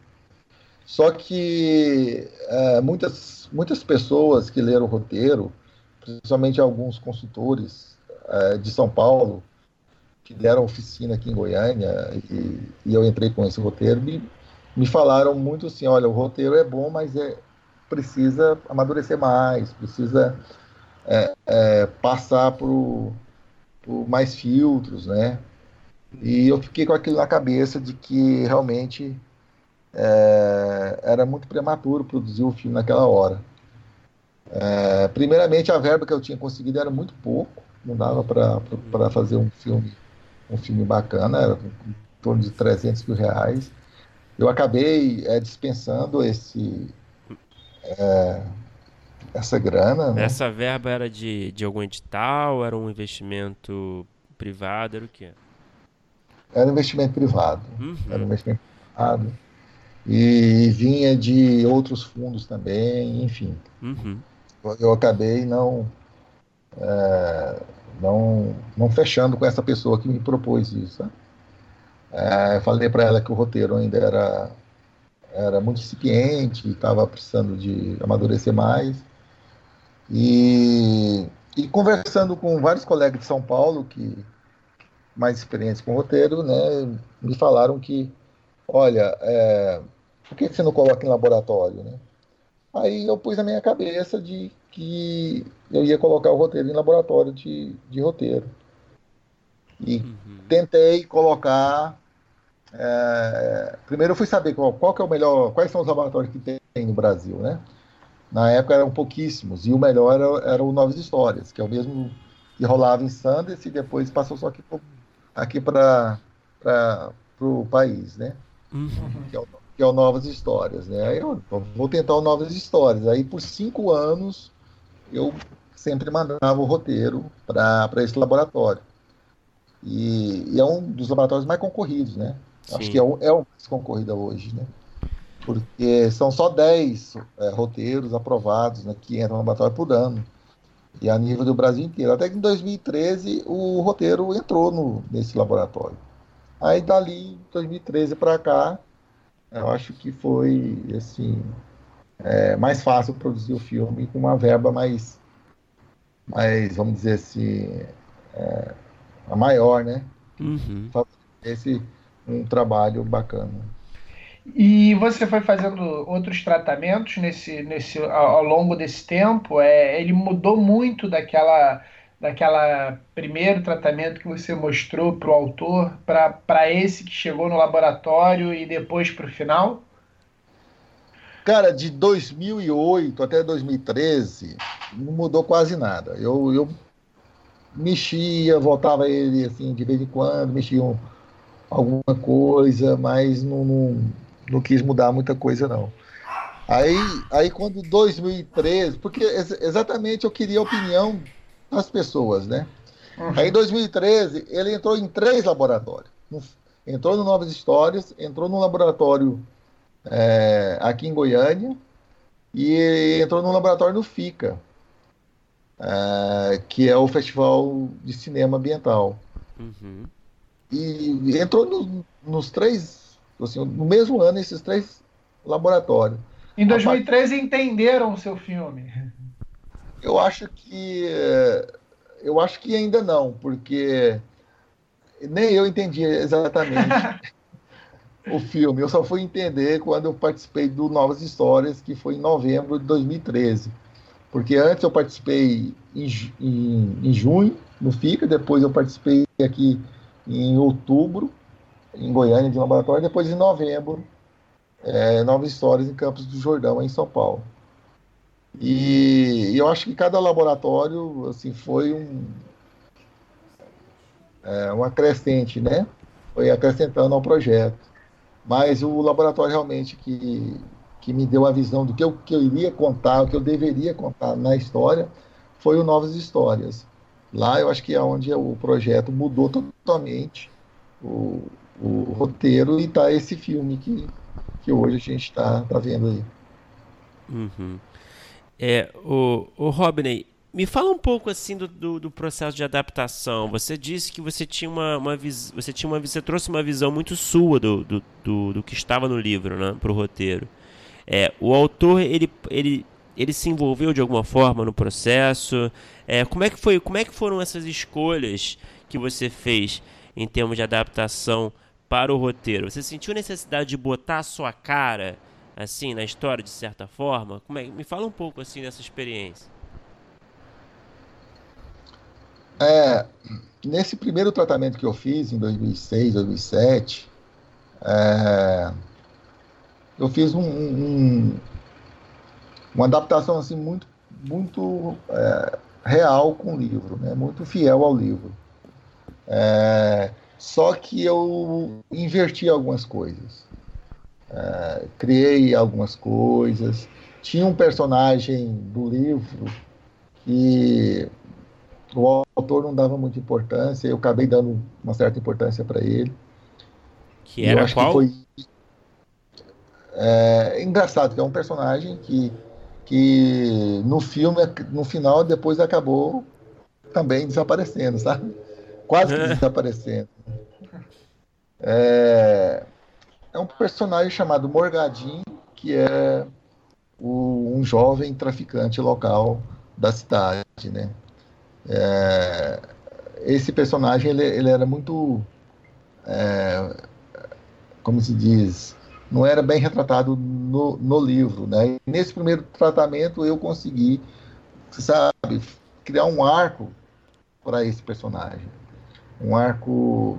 Só que é, muitas, muitas pessoas que leram o roteiro, principalmente alguns consultores é, de São Paulo, que deram oficina aqui em Goiânia, e, e eu entrei com esse roteiro, me, me falaram muito assim, olha, o roteiro é bom, mas é, precisa amadurecer mais, precisa é, é, passar por, por mais filtros, né? E eu fiquei com aquilo na cabeça de que realmente é, era muito prematuro produzir o filme naquela hora. É, primeiramente, a verba que eu tinha conseguido era muito pouco, não dava para fazer um filme, um filme bacana, era em torno de 300 mil reais. Eu acabei é, dispensando esse, é, essa grana. Né? Essa verba era de, de algum edital? Era um investimento privado? Era o quê? Era um investimento privado. Uhum. Era um investimento privado. E vinha de outros fundos também, enfim. Uhum. Eu acabei não, é, não, não fechando com essa pessoa que me propôs isso. Né? É, falei para ela que o roteiro ainda era, era muito incipiente, estava precisando de amadurecer mais. E, e conversando com vários colegas de São Paulo que mais experientes com roteiro, né, me falaram que, olha, é, por que você não coloca em laboratório, né? Aí eu pus na minha cabeça de que eu ia colocar o roteiro em laboratório de, de roteiro. E uhum. tentei colocar. É, primeiro eu fui saber qual, qual é o melhor, quais são os laboratórios que tem no Brasil, né? Na época eram pouquíssimos, e o melhor era, era o Novas Histórias, que é o mesmo que rolava em Sanders e depois passou só aqui, aqui para o país, né? Uhum. Que, é o, que, é o, Novas Histórias, né? Aí eu, vou tentar o Novas Histórias. Aí por cinco anos eu sempre mandava o roteiro para esse laboratório. E, e, é um dos laboratórios mais concorridos, né? Sim. Acho que é o, é o mais concorrido hoje, né? porque são só 10 é, roteiros aprovados né, que entram no laboratório por ano, e a nível do Brasil inteiro. Até que em 2013 o roteiro entrou no, nesse laboratório. Aí dali, 2013 para cá, eu acho que foi assim, é, mais fácil produzir o filme com uma verba mais, mais vamos dizer assim, é, a maior, né? Uhum. Esse um trabalho bacana. E você foi fazendo outros tratamentos nesse, nesse, ao longo desse tempo? É, ele mudou muito daquela, daquela primeiro tratamento que você mostrou para o autor para esse que chegou no laboratório e depois para o final? Cara, de 2008 até 2013 não mudou quase nada. Eu, eu mexia, voltava ele assim de vez em quando, mexia um, alguma coisa, mas não, não não quis mudar muita coisa, não. Aí, aí quando 2013, porque exatamente eu queria a opinião das pessoas, né? Uhum. Aí em 2013 ele entrou em três laboratórios. Entrou no Novas Histórias, entrou no laboratório é, aqui em Goiânia e entrou no laboratório no FICA, é, que é o Festival de Cinema Ambiental. Uhum. E entrou no, nos três assim, no mesmo ano, esses três laboratórios. Em 2013 part... entenderam o seu filme? Eu acho que eu acho que ainda não, porque nem eu entendi exatamente o filme. Eu só fui entender quando eu participei do Novas Histórias, que foi em novembro de 2013. Porque antes eu participei em, em, em junho, no FICA, depois eu participei aqui em outubro, em Goiânia, de laboratório, depois em novembro, é, Novas Histórias em Campos do Jordão, em São Paulo. E, e eu acho que cada laboratório assim, foi um, é, um acrescente, né? Foi acrescentando ao projeto. Mas o laboratório realmente que, que me deu a visão do que eu, que eu iria contar, o que eu deveria contar na história, foi o Novas Histórias. Lá eu acho que é onde o projeto mudou totalmente. O, o roteiro e tá esse filme que, que hoje a gente está tá vendo aí. Uhum. É, o, o Robney, me fala um pouco assim do, do, do, processo de adaptação. Você disse que você tinha uma, uma você tinha uma você trouxe uma visão muito sua do, do, do, do que estava no livro, né, para o roteiro. É, o autor ele, ele, ele se envolveu de alguma forma no processo. É, como é que foi? Como é que foram essas escolhas que você fez? em termos de adaptação para o roteiro? Você sentiu necessidade de botar a sua cara assim na história de certa forma? Como é? Me fala um pouco assim dessa experiência. É, nesse primeiro tratamento que eu fiz em 2006, 2007, é, eu fiz um, um, uma adaptação assim muito, muito é, real com o livro, né? muito fiel ao livro. É, só que eu inverti algumas coisas. É, criei algumas coisas. Tinha um personagem do livro que o autor não dava muita importância, eu acabei dando uma certa importância para ele. Que era qual? Que foi, é, engraçado que é um personagem que, que no filme, no final, depois acabou também desaparecendo, sabe? Quase que desaparecendo. É, é um personagem chamado Morgadinho, que é o, um jovem traficante local da cidade, né? É, esse personagem ele, ele era muito, é, como se diz, não era bem retratado no, no livro, né? E nesse primeiro tratamento eu consegui, sabe, criar um arco para esse personagem, um arco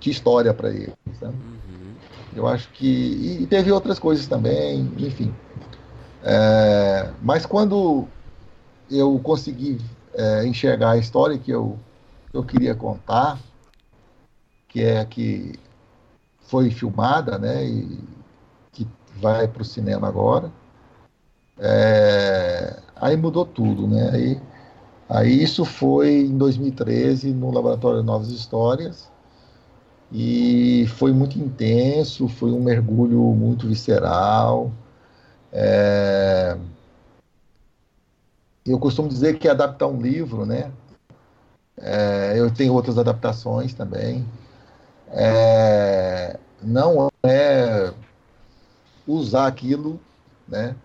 de história para ele, sabe? Uhum. Eu acho que e teve outras coisas também, enfim. É, mas quando eu consegui é, enxergar a história que eu, eu queria contar, que é que foi filmada, né, e que vai para o cinema agora. É, aí mudou tudo, né? Aí, aí isso foi em 2013 no Laboratório de Novas Histórias e foi muito intenso, foi um mergulho muito visceral. É, eu costumo dizer que adaptar um livro, né? É, eu tenho outras adaptações também. É, não é usar aquilo, né?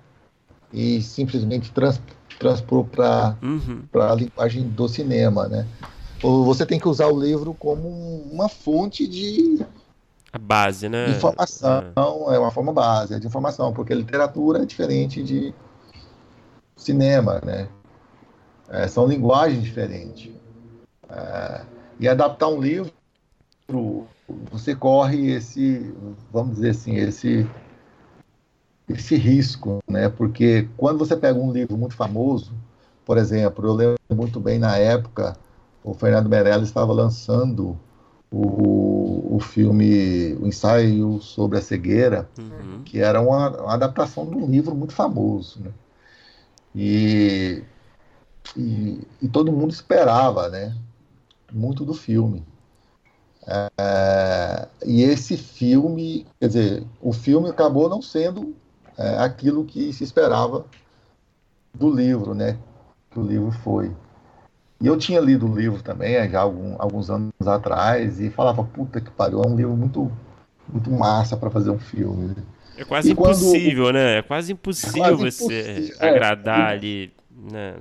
E simplesmente trans, transpor para uhum. a linguagem do cinema, né? Você tem que usar o livro como uma fonte de a base, né? Informação, é. é uma forma base é de informação, porque literatura é diferente de cinema, né? É, são linguagens diferentes. É, e adaptar um livro, você corre esse, vamos dizer assim, esse esse risco, né? Porque quando você pega um livro muito famoso, por exemplo, eu lembro muito bem na época, o Fernando Meirelles estava lançando o, o filme, o ensaio sobre a cegueira, uhum. que era uma, uma, adaptação de um livro muito famoso, né? E, e, e, todo mundo esperava, né? Muito do filme. É, e esse filme, quer dizer, o filme acabou não sendo é, aquilo que se esperava do livro, né? Que o livro foi. E eu tinha lido o livro também, já algum, alguns anos atrás, e falava, puta que pariu, é um livro muito, muito massa para fazer um filme. É quase e impossível, quando... né? É quase impossível é quase você impossível, é. agradar é. ali, né?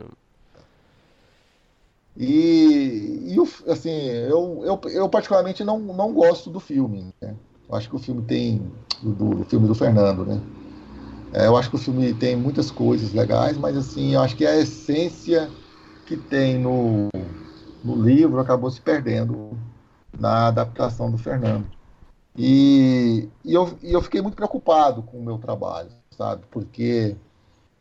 E, e assim, eu, eu, eu particularmente não, não gosto do filme. Né? Eu acho que o filme tem. Do, do filme do Fernando, né? É, eu acho que o filme tem muitas coisas legais, mas assim, eu acho que a essência que tem no, no livro acabou se perdendo na adaptação do Fernando. E, e, eu, e eu fiquei muito preocupado com o meu trabalho, sabe? Porque,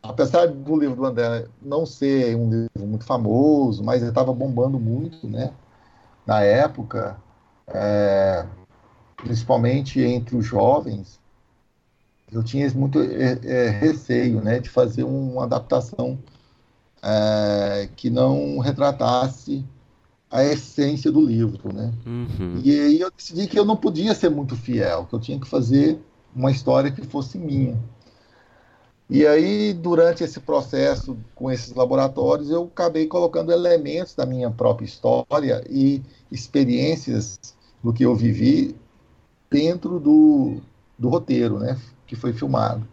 apesar do livro do André não ser um livro muito famoso, mas ele estava bombando muito, né? Na época, é, principalmente entre os jovens, eu tinha muito é, é, receio, né? De fazer uma adaptação é, que não retratasse a essência do livro, né? Uhum. E aí eu decidi que eu não podia ser muito fiel, que eu tinha que fazer uma história que fosse minha. E aí, durante esse processo com esses laboratórios, eu acabei colocando elementos da minha própria história e experiências do que eu vivi dentro do, do roteiro, né? Que foi filmado.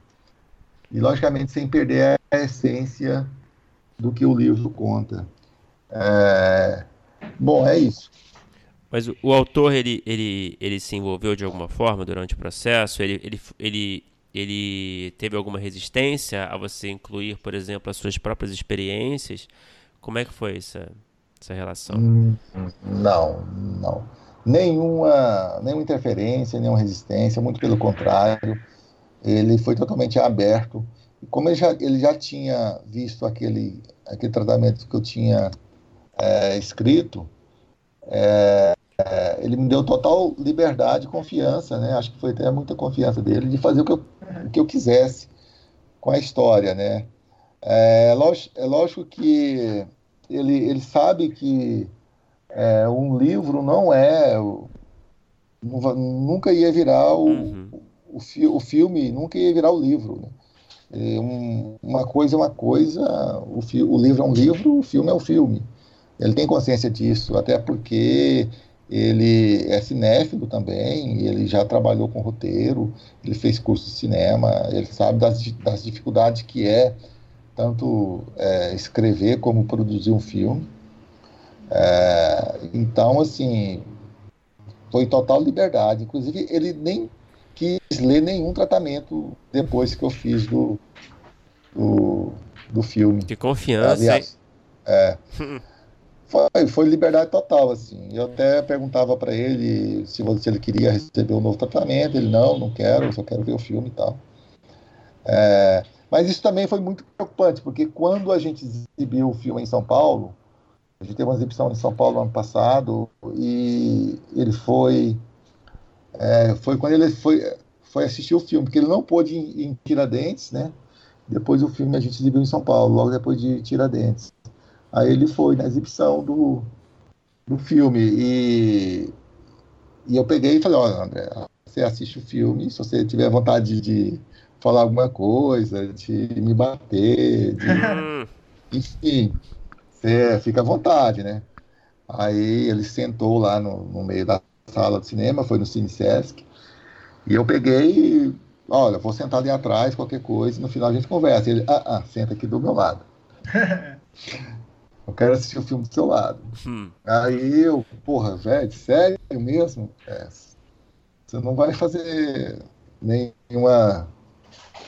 E, logicamente, sem perder a essência do que o livro conta. É... Bom, é isso. Mas o, o, autor, ele, ele, ele se envolveu de alguma forma durante o processo? Ele, ele, ele, ele teve alguma resistência a você incluir, por exemplo, as suas próprias experiências? Como é que foi essa, essa relação? Hum, não, não. Nenhuma, nenhuma interferência, nenhuma resistência, muito pelo contrário. Ele foi totalmente aberto. Como ele já, ele já tinha visto aquele, aquele tratamento que eu tinha é, escrito, é, é, ele me deu total liberdade e confiança, né? Acho que foi até muita confiança dele de fazer o que eu, o que eu quisesse com a história, né? É, lógico, é lógico que ele, ele sabe que é, um livro não é. Nunca ia virar o, uhum. o, fi, o, filme, nunca ia virar o livro. Né? É, um, uma coisa é uma coisa, o, fi, o livro é um livro, o filme é um filme. Ele tem consciência disso, até porque ele é cinéfilo também, ele já trabalhou com roteiro, ele fez curso de cinema, ele sabe das, das dificuldades que é tanto é, escrever como produzir um filme. É, então, assim, foi total liberdade. Inclusive, ele nem quis ler nenhum tratamento depois que eu fiz do, do, do filme. Que confiança, Aliás, é, foi, foi liberdade total, assim. Eu até perguntava para ele se, se ele queria receber um novo tratamento. Ele, não, não quero, só quero ver o filme e tal. É, mas isso também foi muito preocupante, porque quando a gente exibiu o filme em São Paulo, a gente teve uma exibição em São Paulo ano passado, e ele foi. É, foi quando ele foi, foi assistir o filme, porque ele não pôde ir em Tiradentes, né? Depois o filme a gente exibiu em São Paulo, logo depois de Tiradentes. Aí ele foi na exibição do, do filme e, e eu peguei e falei, olha, André, você assiste o filme, se você tiver vontade de falar alguma coisa, de me bater, de, enfim, você fica à vontade, né? Aí ele sentou lá no, no meio da sala de cinema, foi no Cine Sesc, e eu peguei e, olha, vou sentar ali atrás, qualquer coisa, no final a gente conversa. Ele, ah, ah senta aqui do meu lado. Eu quero assistir o filme do seu lado. Hum. Aí eu, porra, velho, sério mesmo? É, você não vai fazer nenhuma.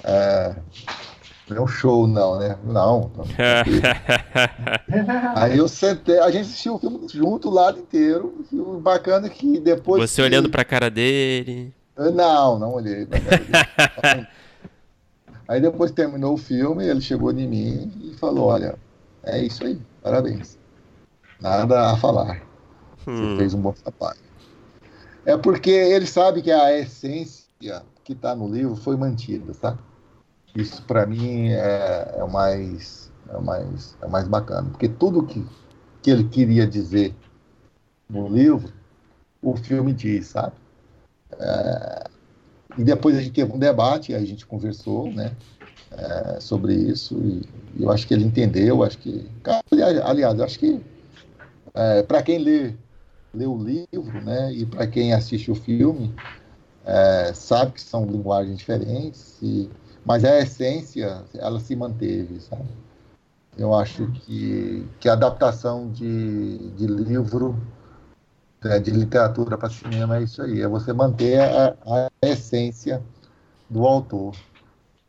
É, nenhum show, não, né? Não. não Aí eu sentei, a gente assistiu o filme junto o lado inteiro. O bacana é que depois. Você que... olhando pra cara dele. Não, não olhei pra cara dele. Aí depois terminou o filme, ele chegou em mim e falou: Olha, é isso aí. Parabéns. Nada a falar. Hum. Você fez um bom trabalho. É porque ele sabe que a essência que está no livro foi mantida, tá? Isso para mim é, é, o mais é o mais é o mais bacana, porque tudo que que ele queria dizer no livro, o filme diz, sabe? É, e depois a gente teve um debate, a gente conversou, né? é, sobre isso e, eu acho que ele entendeu, acho que aliás, acho que é, para quem lê, lê o livro, né, e para quem assiste o filme, é, sabe que são linguagens diferentes, e, mas a essência ela se manteve, sabe? Eu acho que, que a adaptação de, de livro né, de literatura para cinema é isso aí, é você manter a, a essência do autor.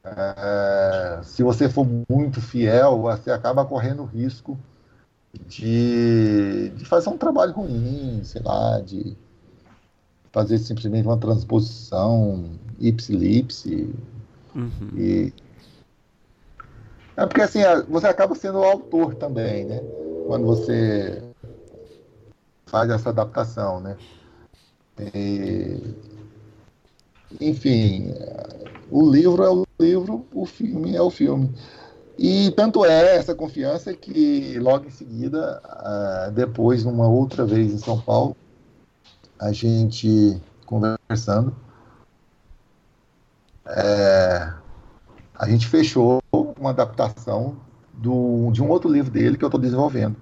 É, se você for muito fiel, você acaba correndo risco de, de fazer um trabalho ruim, sei lá, de fazer simplesmente uma transposição ipsilipse. Uhum. E... É porque assim, você acaba sendo o autor também, né? Quando você faz essa adaptação, né? E... Enfim, o livro é o livro, o filme é o filme. E tanto é essa confiança que logo em seguida, uh, depois, numa outra vez em São Paulo, a gente conversando, é, a gente fechou uma adaptação do, de um outro livro dele que eu estou desenvolvendo.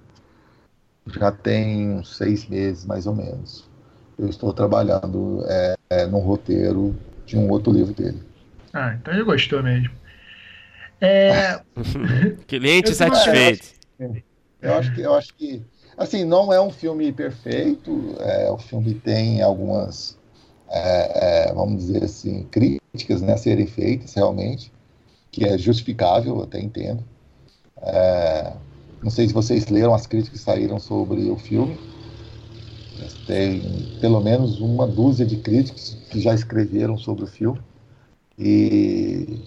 Já tem uns seis meses, mais ou menos. Eu estou trabalhando é, é, num roteiro de um outro livro dele. Ah, então ele gostou mesmo. É... Cliente satisfeito. Eu acho, que, eu acho que Assim, não é um filme perfeito, é, o filme tem algumas, é, é, vamos dizer assim, críticas né, a serem feitas realmente, que é justificável, até entendo. É, não sei se vocês leram as críticas que saíram sobre o filme. Tem pelo menos uma dúzia de críticos que já escreveram sobre o filme. E,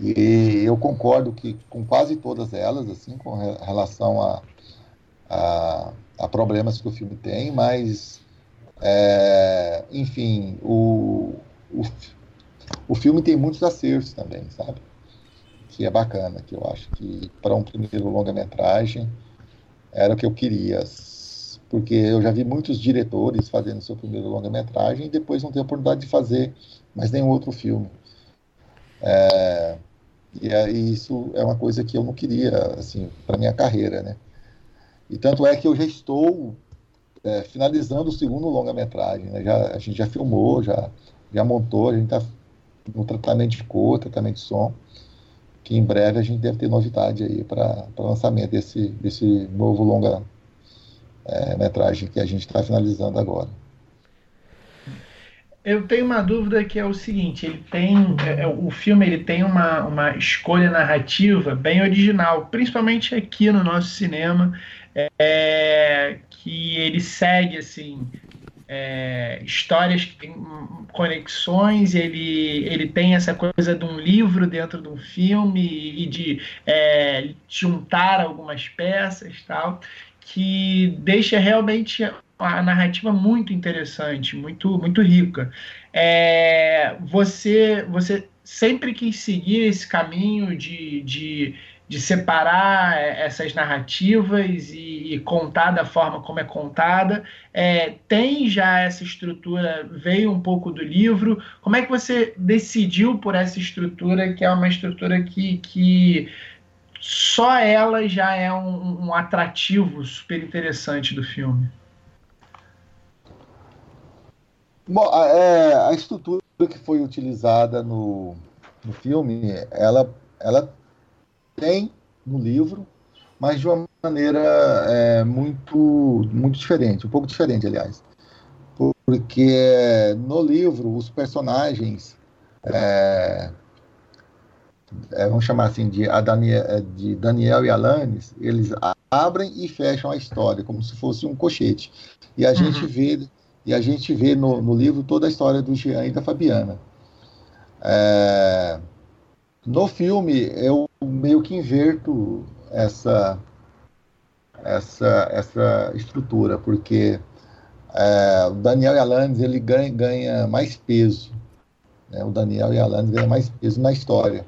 e eu concordo que com quase todas elas, assim, com relação a, a, a problemas que o filme tem, mas, é, enfim, o, o, o filme tem muitos acertos também, sabe? Que é bacana, que eu acho que para um primeiro longa-metragem era o que eu queria porque eu já vi muitos diretores fazendo seu primeiro longa-metragem e depois não ter a oportunidade de fazer mais nenhum outro filme. É, e, é, isso é uma coisa que eu não queria, assim, para minha carreira, né? E tanto é que eu já estou é, finalizando o segundo longa-metragem, né? Já, a gente já filmou, já, já montou, a gente está no tratamento de cor, tratamento de som, que em breve a gente deve ter novidade aí para lançamento desse, desse novo longa é, metragem que a gente está finalizando agora. Eu tenho uma dúvida que é o seguinte, ele tem é, é, o filme ele tem uma, uma escolha narrativa bem original, principalmente aqui no nosso cinema, é, que ele segue assim é, histórias que têm conexões, ele, ele tem essa coisa de um livro dentro de um filme e de é, juntar algumas peças tal que deixa realmente a narrativa muito interessante, muito, muito rica. É, você, você sempre quis seguir esse caminho de, de, de separar essas narrativas e, e, contar da forma como é contada. É, tem já essa estrutura, veio um pouco do livro. Como é que você decidiu por essa estrutura, que é uma estrutura que, que só ela já é um, um atrativo super interessante do filme. Bom, a, é, a estrutura que foi utilizada no, no filme, ela, ela tem no livro, mas de uma maneira é, muito, muito diferente, um pouco diferente, aliás. Porque no livro, os personagens é, é, vamos chamar assim, de, Daniel, é, de Daniel e Alanis, eles abrem e fecham a história, como se fosse um cochete. E a uhum. gente vê, e a gente vê no, no, livro toda a história do Jean e da Fabiana. É, no filme, eu meio que inverto essa, essa, essa estrutura, porque é, o Daniel Alanis ele ganha, ganha mais peso. Né? O Daniel Alanis ganham mais peso na história.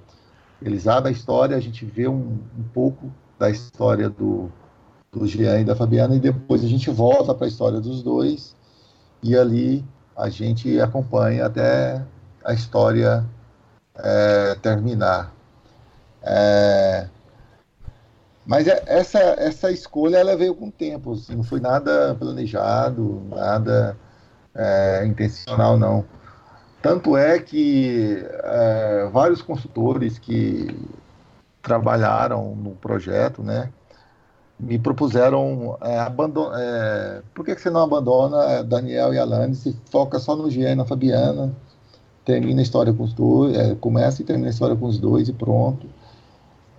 Eles abrem a história, a gente vê um, um pouco da história do, do Jean e da Fabiana, e depois a gente volta para a história dos dois, e ali a gente acompanha até a história é, terminar. É, mas é, essa, essa escolha ela veio com o tempo, assim, não foi nada planejado, nada é, intencional, não. Tanto é que é, vários consultores que trabalharam no projeto, né, me propuseram é, abandonar. É, por que, que você não abandona Daniel e Alanis e foca só no Jean e na Fabiana? Termina a história com os dois, é, começa e termina a história com os dois e pronto.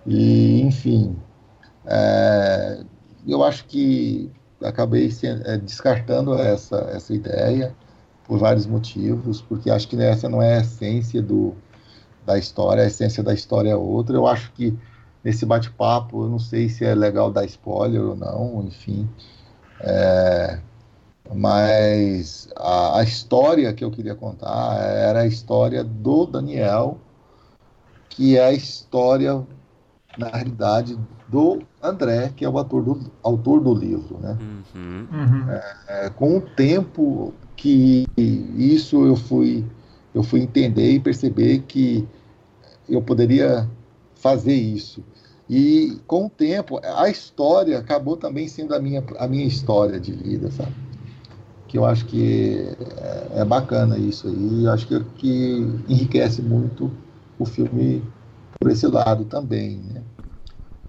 E, enfim, é, eu acho que acabei se, é, descartando essa, essa ideia por vários motivos, porque acho que essa não é a essência do, da história, a essência da história é outra. Eu acho que nesse bate-papo, eu não sei se é legal dar spoiler ou não, enfim. É, mas a, a, história que eu queria contar era a história do Daniel, que é a história, na realidade, do André, que é o autor do, autor do livro. Né? Uhum. Uhum. É, é, com o tempo, que isso eu fui eu fui entender e perceber que eu poderia fazer isso. E com o tempo, a história acabou também sendo a minha, a minha história de vida, sabe? Que eu acho que é, é bacana isso aí. Eu acho que, que enriquece muito o filme por esse lado também, né?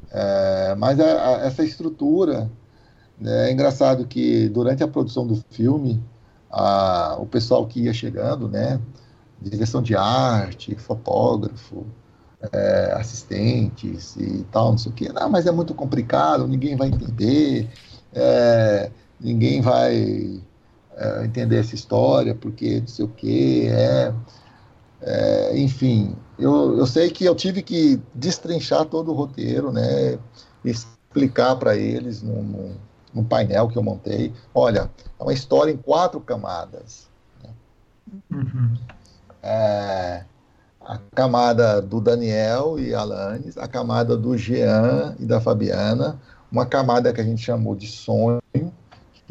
É, mas a, a, essa estrutura É engraçado que durante a produção do filme, a, o pessoal que ia chegando, né, direção de arte, fotógrafo, é, assistentes e tal, não sei o quê. Não, mas é muito complicado, ninguém vai entender, é, ninguém vai é, entender essa história, porque não sei o quê, é, é, enfim, eu, eu sei que eu tive que destrinchar todo o roteiro, né, explicar para eles num, num, painel que eu montei, olha, é uma história em quatro camadas. Né? Uhum. É, a camada do Daniel e Alanis, a camada do Jean e da Fabiana, uma camada que a gente chamou de sonho,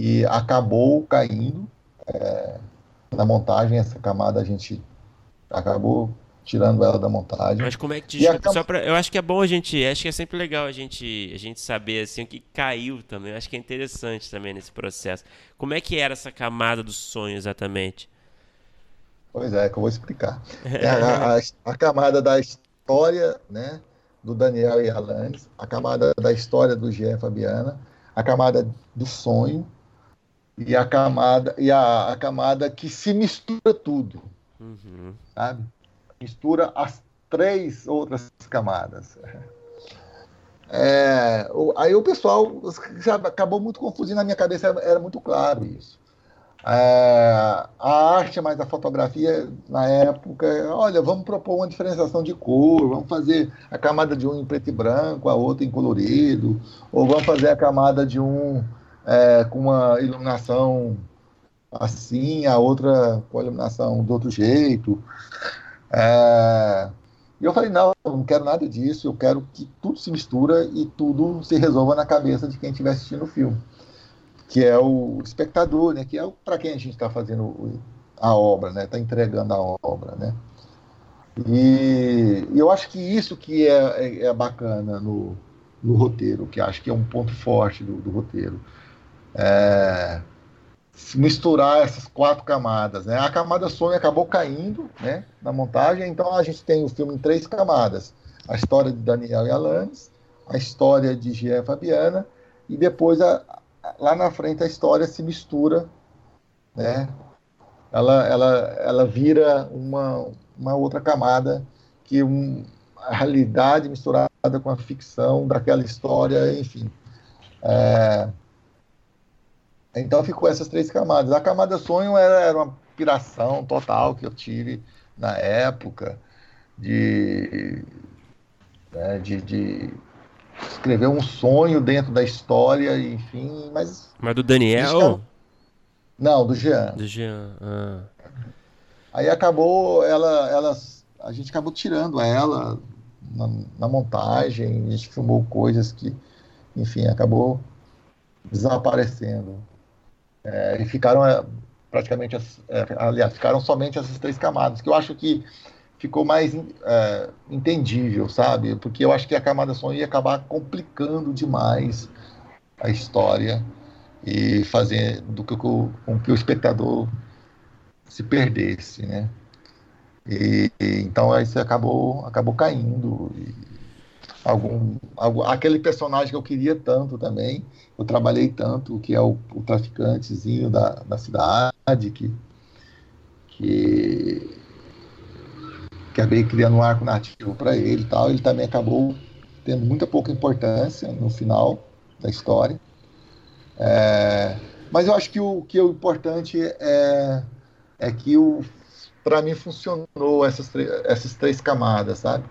que acabou caindo é, na montagem. Essa camada a gente acabou tirando ela da montagem. Mas como é que desculpa, cam... só pra, eu acho que é bom a gente, acho que é sempre legal a gente a gente saber assim o que caiu também. Eu acho que é interessante também nesse processo. Como é que era essa camada do sonho exatamente? Pois é, que eu vou explicar. É a, a, a, camada da história, né, do Daniel e Alanis, a camada da história do Jean Fabiana, a camada do sonho e a camada e a, a camada que se mistura tudo, uhum. sabe? Mistura as três outras camadas. É, aí o pessoal já acabou muito confundindo na minha cabeça, era muito claro isso. É, a arte mais a fotografia na época, olha, vamos propor uma diferenciação de cor, vamos fazer a camada de um em preto e branco, a outra em colorido, ou vamos fazer a camada de um é, com uma iluminação assim, a outra com a iluminação do outro jeito. É, e eu falei, não, eu não quero nada disso, eu quero que tudo se mistura e tudo se resolva na cabeça de quem estiver assistindo o filme que é o espectador, né? Que é para quem a gente está fazendo a obra, né? Está entregando a obra, né? E, eu acho que isso que é, é, é, bacana no, no roteiro, que acho que é um ponto forte do, do roteiro. É, misturar essas quatro camadas. Né? A camada sonho acabou caindo né, na montagem, então a gente tem o filme em três camadas. A história de Daniel e Alanis, a história de Jean Fabiana e depois a, lá na frente a história se mistura, né? Ela, ela, ela vira uma, uma outra camada que um, a realidade misturada com a ficção daquela história, enfim. É... Então ficou essas três camadas. A camada sonho era, era uma piração total que eu tive na época de, né, de, de escrever um sonho dentro da história, enfim, mas... Mas do Daniel? Não, do Jean. Do Jean, ah. Aí acabou, ela, ela, a gente acabou tirando ela na, na montagem, a gente filmou coisas que, enfim, acabou desaparecendo. É, e ficaram é, praticamente, as, é, aliás, ficaram somente essas três camadas, que eu acho que ficou mais é, entendível, sabe? Porque eu acho que a camada som ia acabar complicando demais a história e fazendo que, com que o espectador se perdesse, né? E, e, então aí você acabou acabou caindo e algum, algum, aquele personagem que eu queria tanto também eu trabalhei tanto que é o, o traficantezinho da, da cidade que que acabei criando um arco nativo para ele e tal. Ele também acabou tendo muita pouca importância no final da história. É, mas eu acho que o que é o importante é, é que para mim funcionou essas, essas três camadas, sabe?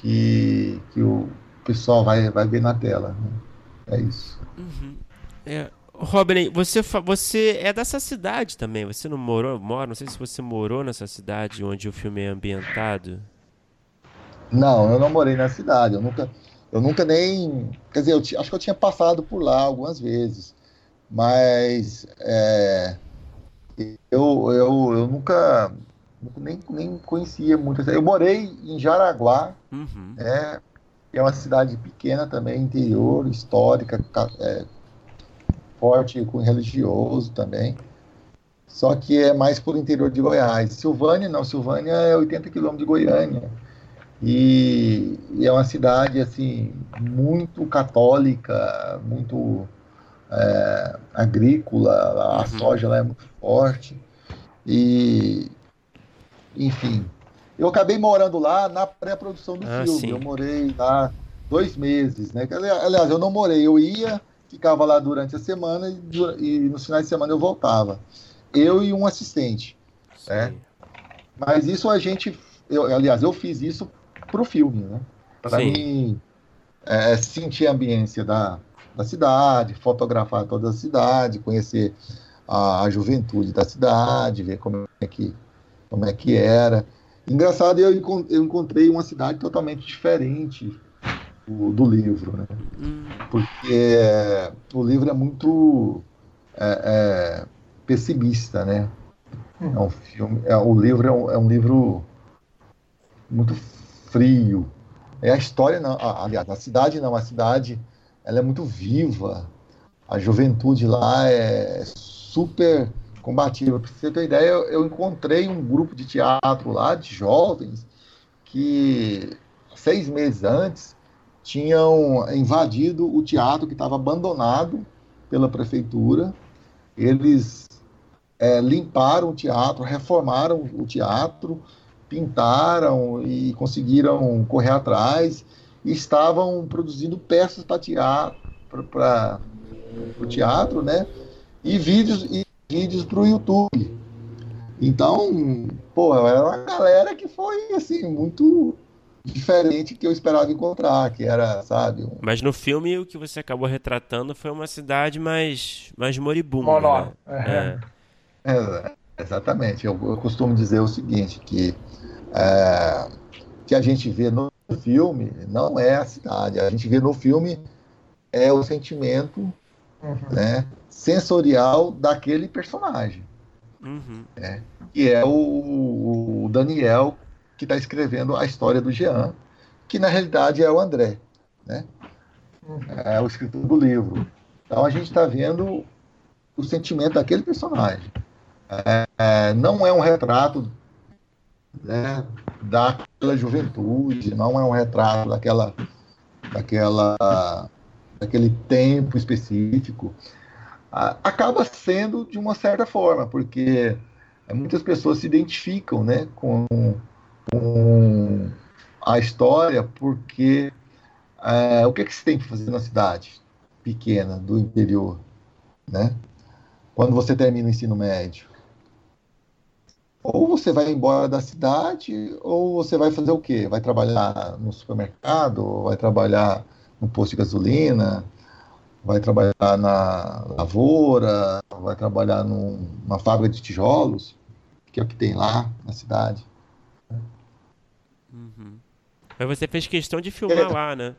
Que, que o pessoal vai, vai ver na tela. Né? É isso. Uhum. É, Robin, você, você é dessa cidade também. Você não morou, mora? Não sei se você morou nessa cidade onde o filme é ambientado. Não, eu não morei na cidade. Eu nunca, eu nunca nem, quer dizer, eu acho que eu tinha passado por lá algumas vezes, mas é, eu, eu, eu nunca, nem, nem conhecia muito. Eu morei em Jaraguá, uhum. é, é uma cidade pequena também, interior, histórica, é, forte com religioso também. Só que é mais por interior de Goiás. Silvânia não, Silvânia é 80 quilômetros de Goiânia. E, e, é uma cidade assim muito católica, muito é, agrícola, a uhum. soja lá é muito forte. E, enfim, eu acabei morando lá na pré-produção do ah, filme. Sim. Eu morei lá dois meses, né? Aliás, eu não morei, eu ia, ficava lá durante a semana e, e nos finais de semana eu voltava. Eu e um assistente, né? Mas isso a gente, eu, aliás, eu fiz isso pro filme, né? Para mim é, sentir a ambiência da, da cidade, fotografar toda a cidade, conhecer a, a, juventude da cidade, ver como é que, como é que era. Engraçado, eu, encontrei uma cidade totalmente diferente do, do livro, né? Porque o livro é muito é, é, pessimista, né? É um filme, é, o livro é um, é um livro muito frio. É a história, não, aliás, a cidade não, a cidade ela é muito viva. A juventude lá é super combativa. Para você ter ideia, eu, encontrei um grupo de teatro lá, de jovens, que seis meses antes tinham invadido o teatro que estava abandonado pela prefeitura. Eles é, limparam o teatro, reformaram o teatro, pintaram e conseguiram correr atrás e estavam produzindo peças para teatro, para o teatro, né? E vídeos e vídeos para o YouTube. Então, pô, era uma galera que foi assim muito diferente que eu esperava encontrar, que era, sabe? Um... Mas no filme o que você acabou retratando foi uma cidade mais mais moribunda. Monó. Né? É. É, exatamente. Eu, eu, costumo dizer o seguinte, que é, que a gente vê no filme não é a cidade, a gente vê no filme é o sentimento uhum. né, sensorial daquele personagem. Uhum. Né, que é o, o Daniel que está escrevendo a história do Jean, que na realidade é o André, né? É o escritor do livro. Então a gente está vendo o sentimento daquele personagem. É, é, não é um retrato né, daquela juventude, não é um retrato daquela, daquela, daquele tempo específico. Acaba sendo de uma certa forma, porque muitas pessoas se identificam né, com com a história, porque é, o que, é que se tem que fazer na cidade pequena, do interior, né? Quando você termina o ensino médio. Ou você vai embora da cidade, ou você vai fazer o quê? Vai trabalhar no supermercado, vai trabalhar no posto de gasolina, vai trabalhar na lavoura, vai trabalhar numa fábrica de tijolos, que é o que tem lá na cidade. Uhum. Mas você fez questão de filmar é. lá, né?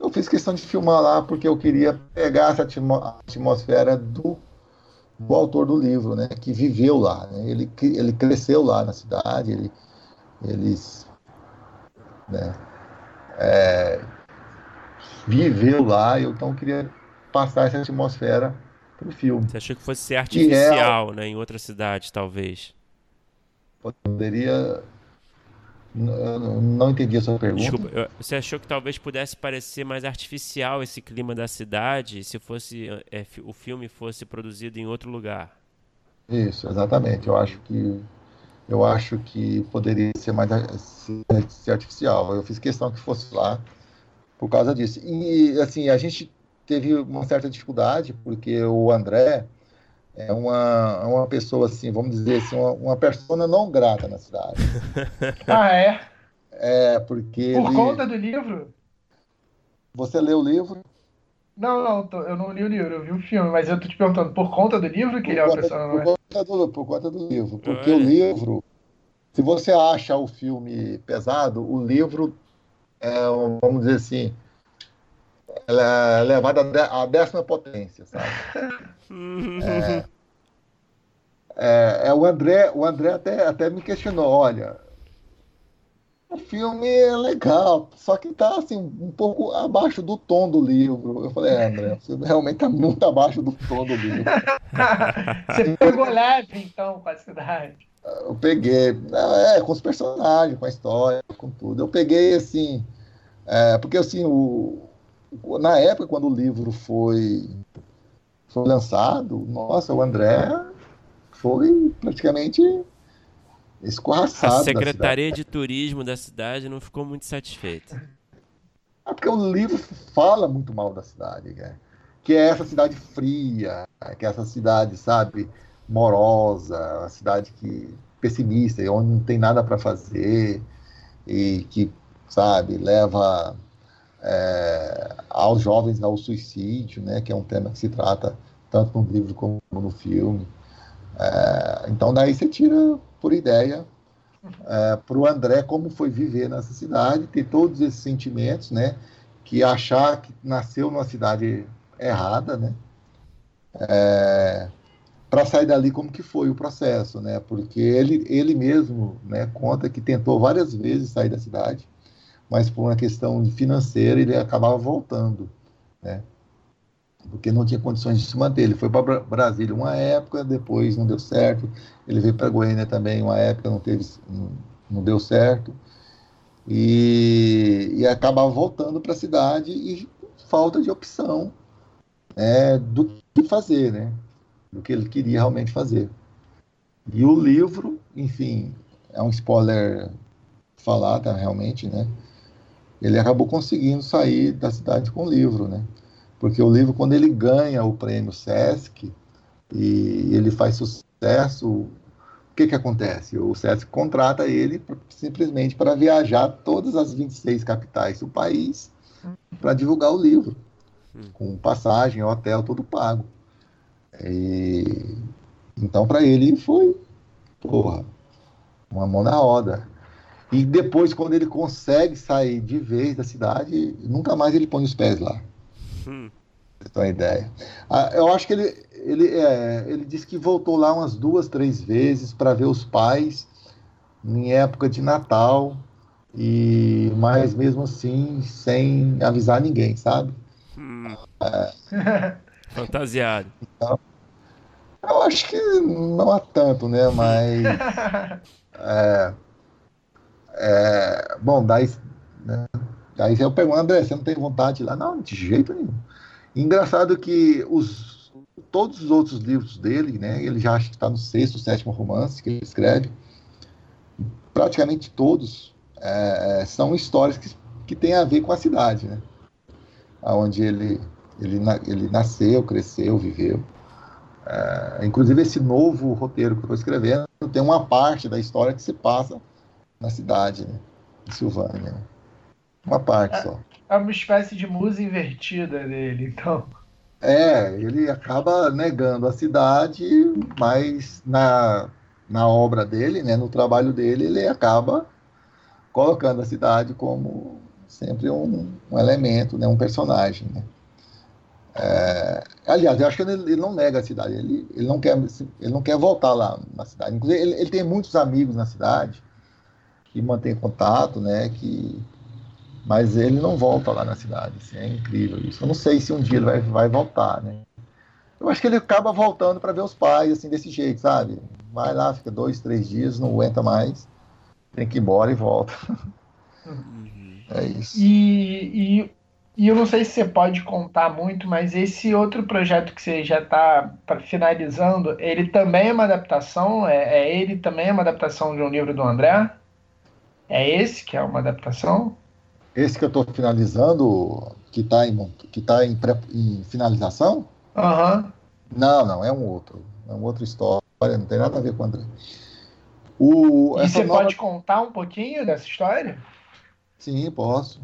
Eu fiz questão de filmar lá porque eu queria pegar essa atmosfera do, do autor do livro, né? Que viveu lá, né? Ele, ele cresceu lá na cidade, ele, eles, né? É, viveu lá, eu então queria passar essa atmosfera pro filme. Você achou que fosse ser artificial, é, né? Em outra cidade, talvez. Poderia não, não entendi a sua pergunta. Desculpa, você achou que talvez pudesse parecer mais artificial esse clima da cidade se fosse é, o filme fosse produzido em outro lugar? Isso, exatamente. Eu acho que eu acho que poderia ser mais ser artificial. Eu fiz questão que fosse lá por causa disso. E assim, a gente teve uma certa dificuldade porque o André é uma, é uma pessoa assim, vamos dizer assim, uma, uma persona não grata na cidade. ah, é? É, porque. Por ele... conta do livro? Você leu o livro? Não, não, eu não li o livro, eu vi o filme, mas eu tô te perguntando, por conta do livro que por ele é uma persona não por conta, do, por conta do livro. Porque é. o livro, se você acha o filme pesado, o livro é, vamos dizer assim, ela é levada à décima potência, sabe? é, é, é, o André, o André até, até me questionou, olha, o filme é legal, só que tá assim, um pouco abaixo do tom do livro. Eu falei, é, André, o filme realmente tá muito abaixo do tom do livro. Você pegou leve, então, com a cidade. Eu peguei, é, com os personagens, com a história, com tudo. Eu peguei assim, é, porque assim, o, na época, quando o livro foi, foi lançado, nossa, o André foi praticamente escorraçado. A Secretaria de Turismo da cidade não ficou muito satisfeita. É porque o livro fala muito mal da cidade, né? que é essa cidade fria, que é essa cidade, sabe, morosa, uma cidade que pessimista, onde não tem nada para fazer e que, sabe, leva é, aos jovens ao suicídio, né, que é um tema que se trata tanto no livro como no filme. É, então daí você tira por ideia é, para o André como foi viver nessa cidade, ter todos esses sentimentos, né, que achar que nasceu numa cidade errada, né, é, para sair dali como que foi o processo, né, porque ele ele mesmo, né, conta que tentou várias vezes sair da cidade, mas por uma questão financeira ele acabava voltando, né? Porque não tinha condições de se manter. Ele foi para Brasília uma época, depois não deu certo. Ele veio para Goiânia também uma época, não teve, não, não deu certo. E, e acabava voltando para a cidade e falta de opção né, do que fazer, né? Do que ele queria realmente fazer. E o livro, enfim, é um spoiler falar, tá, realmente, né? ele acabou conseguindo sair da cidade com o livro, né? Porque o livro, quando ele ganha o prêmio Sesc e ele faz sucesso, o que que acontece? O Sesc contrata ele simplesmente para viajar todas as 26 capitais do país para divulgar o livro, com passagem, hotel, tudo pago. E... Então, para ele foi, porra, uma mão na roda. E depois, quando ele consegue sair de vez da cidade, nunca mais ele põe os pés lá. Hum. Você tem uma ideia. Ah, eu acho que ele, ele, é, ele disse que voltou lá umas duas, três vezes para ver os pais em época de Natal, e mas mesmo assim sem avisar ninguém, sabe? Hum. É. Fantasiado. Então, eu acho que não há tanto, né? Mas. É, é, bom, daí, né, daí eu pergunto, André, você não tem vontade de ir lá? Não, de jeito nenhum. Engraçado que os, todos os outros livros dele, né, ele já acho que está no sexto, sétimo romance que ele escreve, praticamente todos é, são histórias que, que têm a ver com a cidade, né? Onde ele, ele, ele nasceu, cresceu, viveu. É, inclusive, esse novo roteiro que eu estou escrevendo tem uma parte da história que se passa na cidade, né? Em Silvânia. Uma parte é, só. É uma espécie de musa invertida dele, então. É, ele acaba negando a cidade, mas na, na obra dele, né, no trabalho dele, ele acaba colocando a cidade como sempre um, um elemento, né, um personagem. Né? É, aliás, eu acho que ele, não nega a cidade, ele, ele, não quer, ele não quer voltar lá na cidade. Inclusive, ele, ele tem muitos amigos na cidade, que mantém contato, né? Que mas ele não volta lá na cidade. Assim, é incrível isso. Eu não sei se um dia ele vai, vai voltar, né? Eu acho que ele acaba voltando para ver os pais, assim, desse jeito, sabe? Vai lá, fica dois, três dias, não aguenta mais, tem que ir embora e volta. Uhum. É isso. E, e, e, eu não sei se você pode contar muito, mas esse outro projeto que você já está finalizando, ele também é uma adaptação? É, é, ele também é uma adaptação de um livro do André? É esse que é uma adaptação? Esse que eu estou finalizando, que está em, que tá em, em finalização? Aham. Uhum. Não, não, é um outro. É uma outra história, não tem nada a ver com o André. O, e você nova... pode contar um pouquinho dessa história? Sim, posso.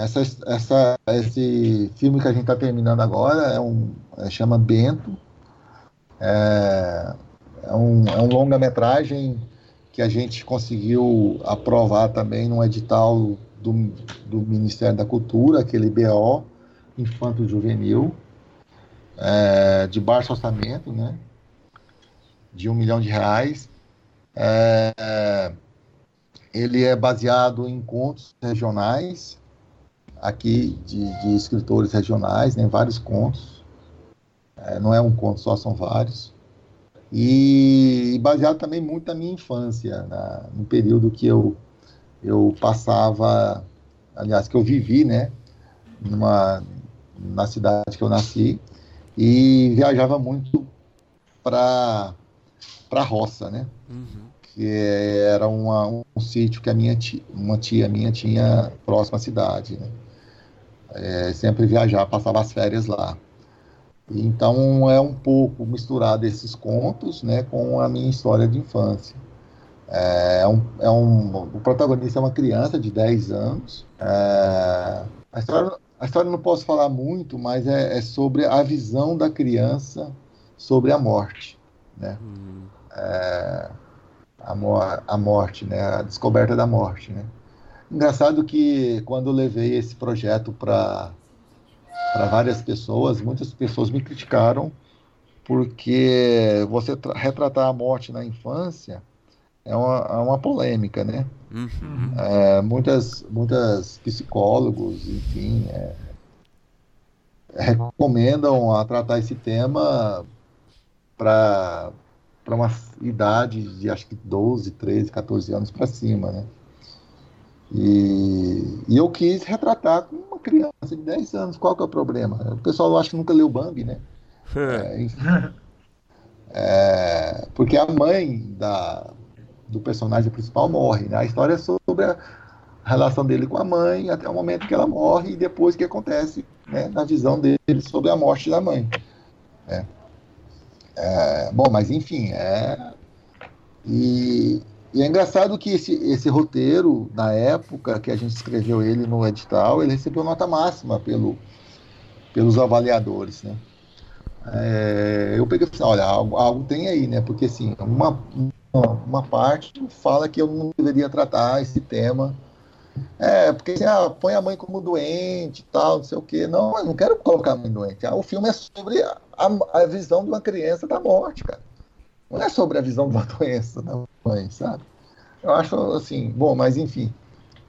Essa, essa, esse filme que a gente está terminando agora é um, é, chama Bento. É, é um, é um longa-metragem que a gente conseguiu aprovar também num edital do, do Ministério da Cultura, aquele BO, Infanto Juvenil, é, de baixo orçamento, né? De um milhão de reais. É, ele é baseado em contos regionais, aqui de, de escritores regionais, né? Vários contos. É, não é um conto só, são vários. E, baseado também muito na minha infância, na, no período que eu, eu passava, aliás, que eu vivi, né, numa, na cidade que eu nasci e viajava muito para para roça, né? Uhum. Que era uma, um, um sítio que a minha tia, uma tia minha tinha próxima à cidade, né? É, sempre viajar, passava as férias lá. Então é um pouco misturado esses contos, né, com a minha história de infância. É um, é um, o protagonista é uma criança de 10 anos. É, a, história, a história não posso falar muito, mas é, é sobre a visão da criança sobre a morte, né? Hum. É, a, a morte, né? A descoberta da morte, né? Engraçado que quando eu levei esse projeto para várias pessoas, muitas pessoas me criticaram porque você retratar a morte na infância é uma, é uma polêmica, né? Uhum. É, muitas, muitas psicólogos, enfim, é, recomendam a tratar esse tema para uma idade de acho que 12, 13, 14 anos para cima, né? E, e, eu quis retratar com uma criança de 10 anos. Qual que é o problema? O pessoal acha que nunca leu Bambi, né? É, enfim, é, porque a mãe da, do personagem principal morre. Né? A história é sobre a relação dele com a mãe até o momento que ela morre e depois o que acontece né, na visão dele sobre a morte da mãe. É. É, bom, mas enfim, é. E, e, é engraçado que esse, esse roteiro, na época que a gente escreveu ele no edital, ele recebeu nota máxima pelo, pelos avaliadores, né? É, eu peguei assim, olha, algo, algo, tem aí, né? Porque assim, uma, uma, parte fala que eu não deveria tratar esse tema. É, porque assim, ah, põe a mãe como doente e tal, não sei o quê. Não, eu não quero colocar a mãe doente. Ah, o filme é sobre a, a visão de uma criança da morte, cara. Não é sobre a visão de uma doença da mãe, sabe? Eu acho assim, bom, mas enfim.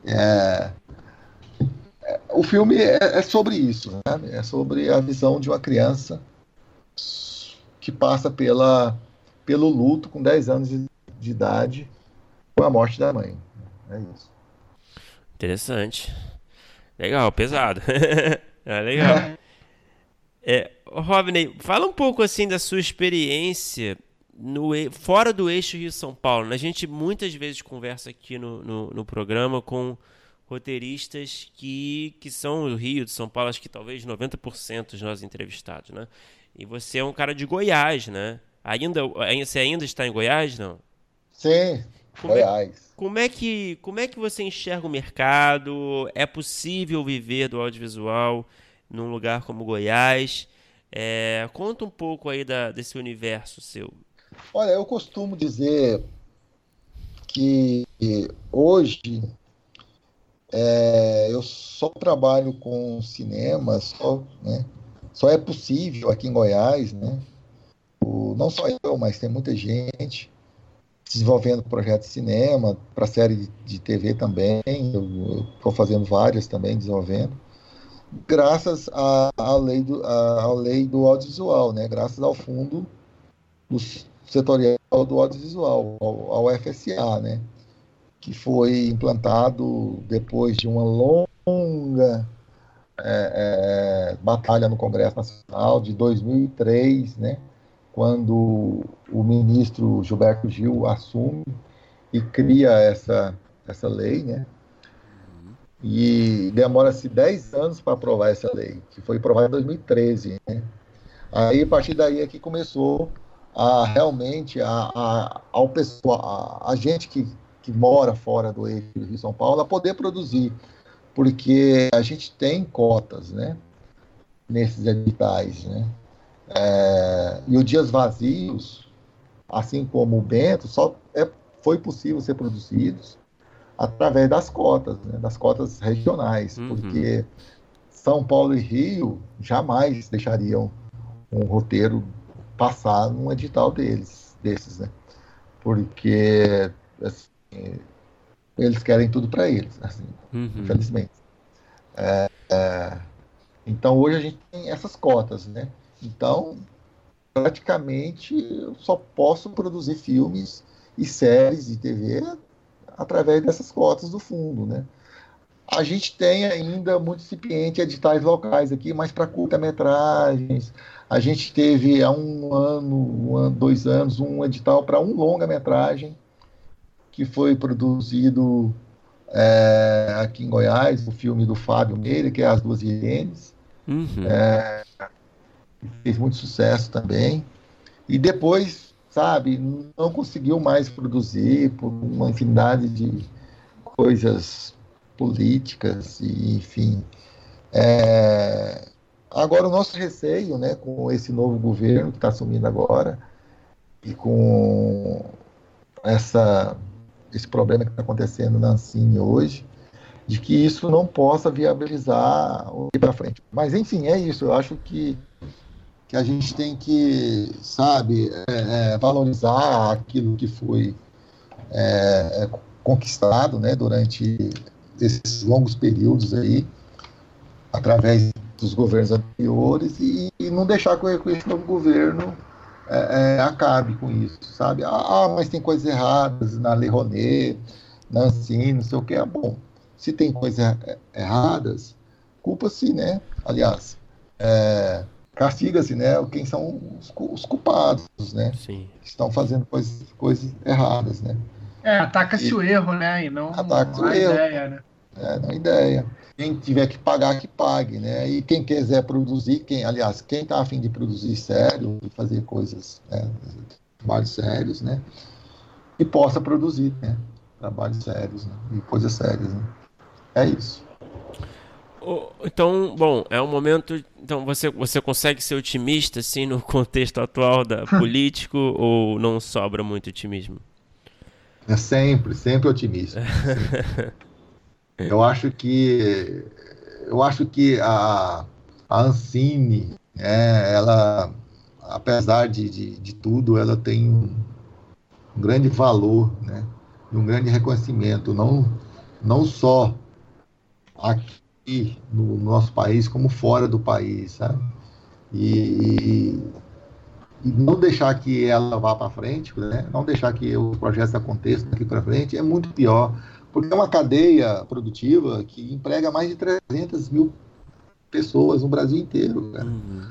É, é, o filme é, é, sobre isso, né? É sobre a visão de uma criança que passa pela, pelo luto com 10 anos de, de idade com a morte da mãe. É isso. Interessante. Legal, pesado. é legal. É, Robney, fala um pouco assim da sua experiência no, fora do eixo Rio-São Paulo. Né? A gente muitas vezes conversa aqui no, no, no, programa com roteiristas que, que são do Rio, de São Paulo, acho que talvez 90% dos nossos entrevistados, né? E você é um cara de Goiás, né? Ainda, você ainda está em Goiás, não? Sim, como é, Goiás. É, como é, que, como é que você enxerga o mercado? É possível viver do audiovisual num lugar como Goiás? É, conta um pouco aí da, desse universo seu. Olha, eu costumo dizer que hoje é, eu só trabalho com cinema, só, né, só é possível aqui em Goiás, né? O, não só eu, mas tem muita gente desenvolvendo projetos de cinema, para série de, de, TV também, eu estou fazendo várias também, desenvolvendo, graças à lei, do, lei do audiovisual, né? graças ao fundo do setorial do audiovisual, ao, ao né? que foi implantado depois de uma longa é, é, batalha no Congresso Nacional de 2003, né? quando o ministro Gilberto Gil assume e cria essa, essa lei, né? E demora-se 10 anos para aprovar essa lei, que foi aprovada em 2013. Né? Aí, a partir daí é que começou a realmente a, a, ao pessoal, a, a gente que, que mora fora do eixo Rio São Paulo a poder produzir, porque a gente tem cotas, né? Nesses editais, né? É, e o Dias Vazios, assim como o Bento, só é, foi possível ser produzidos através das cotas, né, das cotas regionais, uhum. porque São Paulo e Rio jamais deixariam um roteiro passar num edital deles, desses, né? Porque assim, eles querem tudo para eles, assim, uhum. infelizmente. É, é, então hoje a gente tem essas cotas, né? Então, praticamente, eu só posso produzir filmes e séries de TV através dessas cotas do fundo, né? A gente tem ainda muito incipiente editais locais aqui, mas para curta-metragens. A gente teve há um ano, um ano, dois anos, um edital para um longa-metragem que foi produzido é, aqui em Goiás, o filme do Fábio Meira, que é As Duas Irenes. Uhum. É, fez muito sucesso também. E depois, sabe, não conseguiu mais produzir por uma infinidade de coisas políticas e, enfim. É, agora, o nosso receio, né, com esse novo governo que está assumindo agora e com essa, esse problema que está acontecendo na Ancine hoje, de que isso não possa viabilizar o ir para frente. Mas, enfim, é isso. Eu acho que que a gente tem que, sabe, é, é, valorizar aquilo que foi é, é, conquistado, né, durante esses longos períodos aí, através dos governos anteriores e, e não deixar que, que esse novo governo é, é, acabe com isso, sabe? Ah, mas tem coisas erradas na Lei Rouanet, na Ancine, não sei o que. É bom, se tem coisas erradas, culpa-se, né? Aliás, é, castiga-se, né, quem são os, os culpados, né, Sim. que estão fazendo coisas, coisas erradas, né. É, ataca-se o erro, né, e não, ataca a erro. ideia, né. É, não a ideia. Quem tiver que pagar, que pague, né, e quem quiser produzir, quem, aliás, quem está afim de produzir sério, de fazer coisas, né, trabalhos sérios, né, e possa produzir, né, trabalhos sérios, né, e coisas sérias, né. É isso. Então, bom, é um momento. Então, você, você consegue ser otimista, assim, no contexto atual da político, ou não sobra muito otimismo? É sempre, sempre otimista. eu acho que. Eu acho que a, a Ancine, é, ela, apesar de, de, de, tudo, ela tem um, um grande valor, né? um grande reconhecimento, não, não só aqui aqui no nosso país como fora do país, sabe? E, e não deixar que ela vá para frente, né? não deixar que os projetos aconteçam daqui para frente é muito pior, porque é uma cadeia produtiva que emprega mais de 300 mil pessoas no Brasil inteiro. Uhum.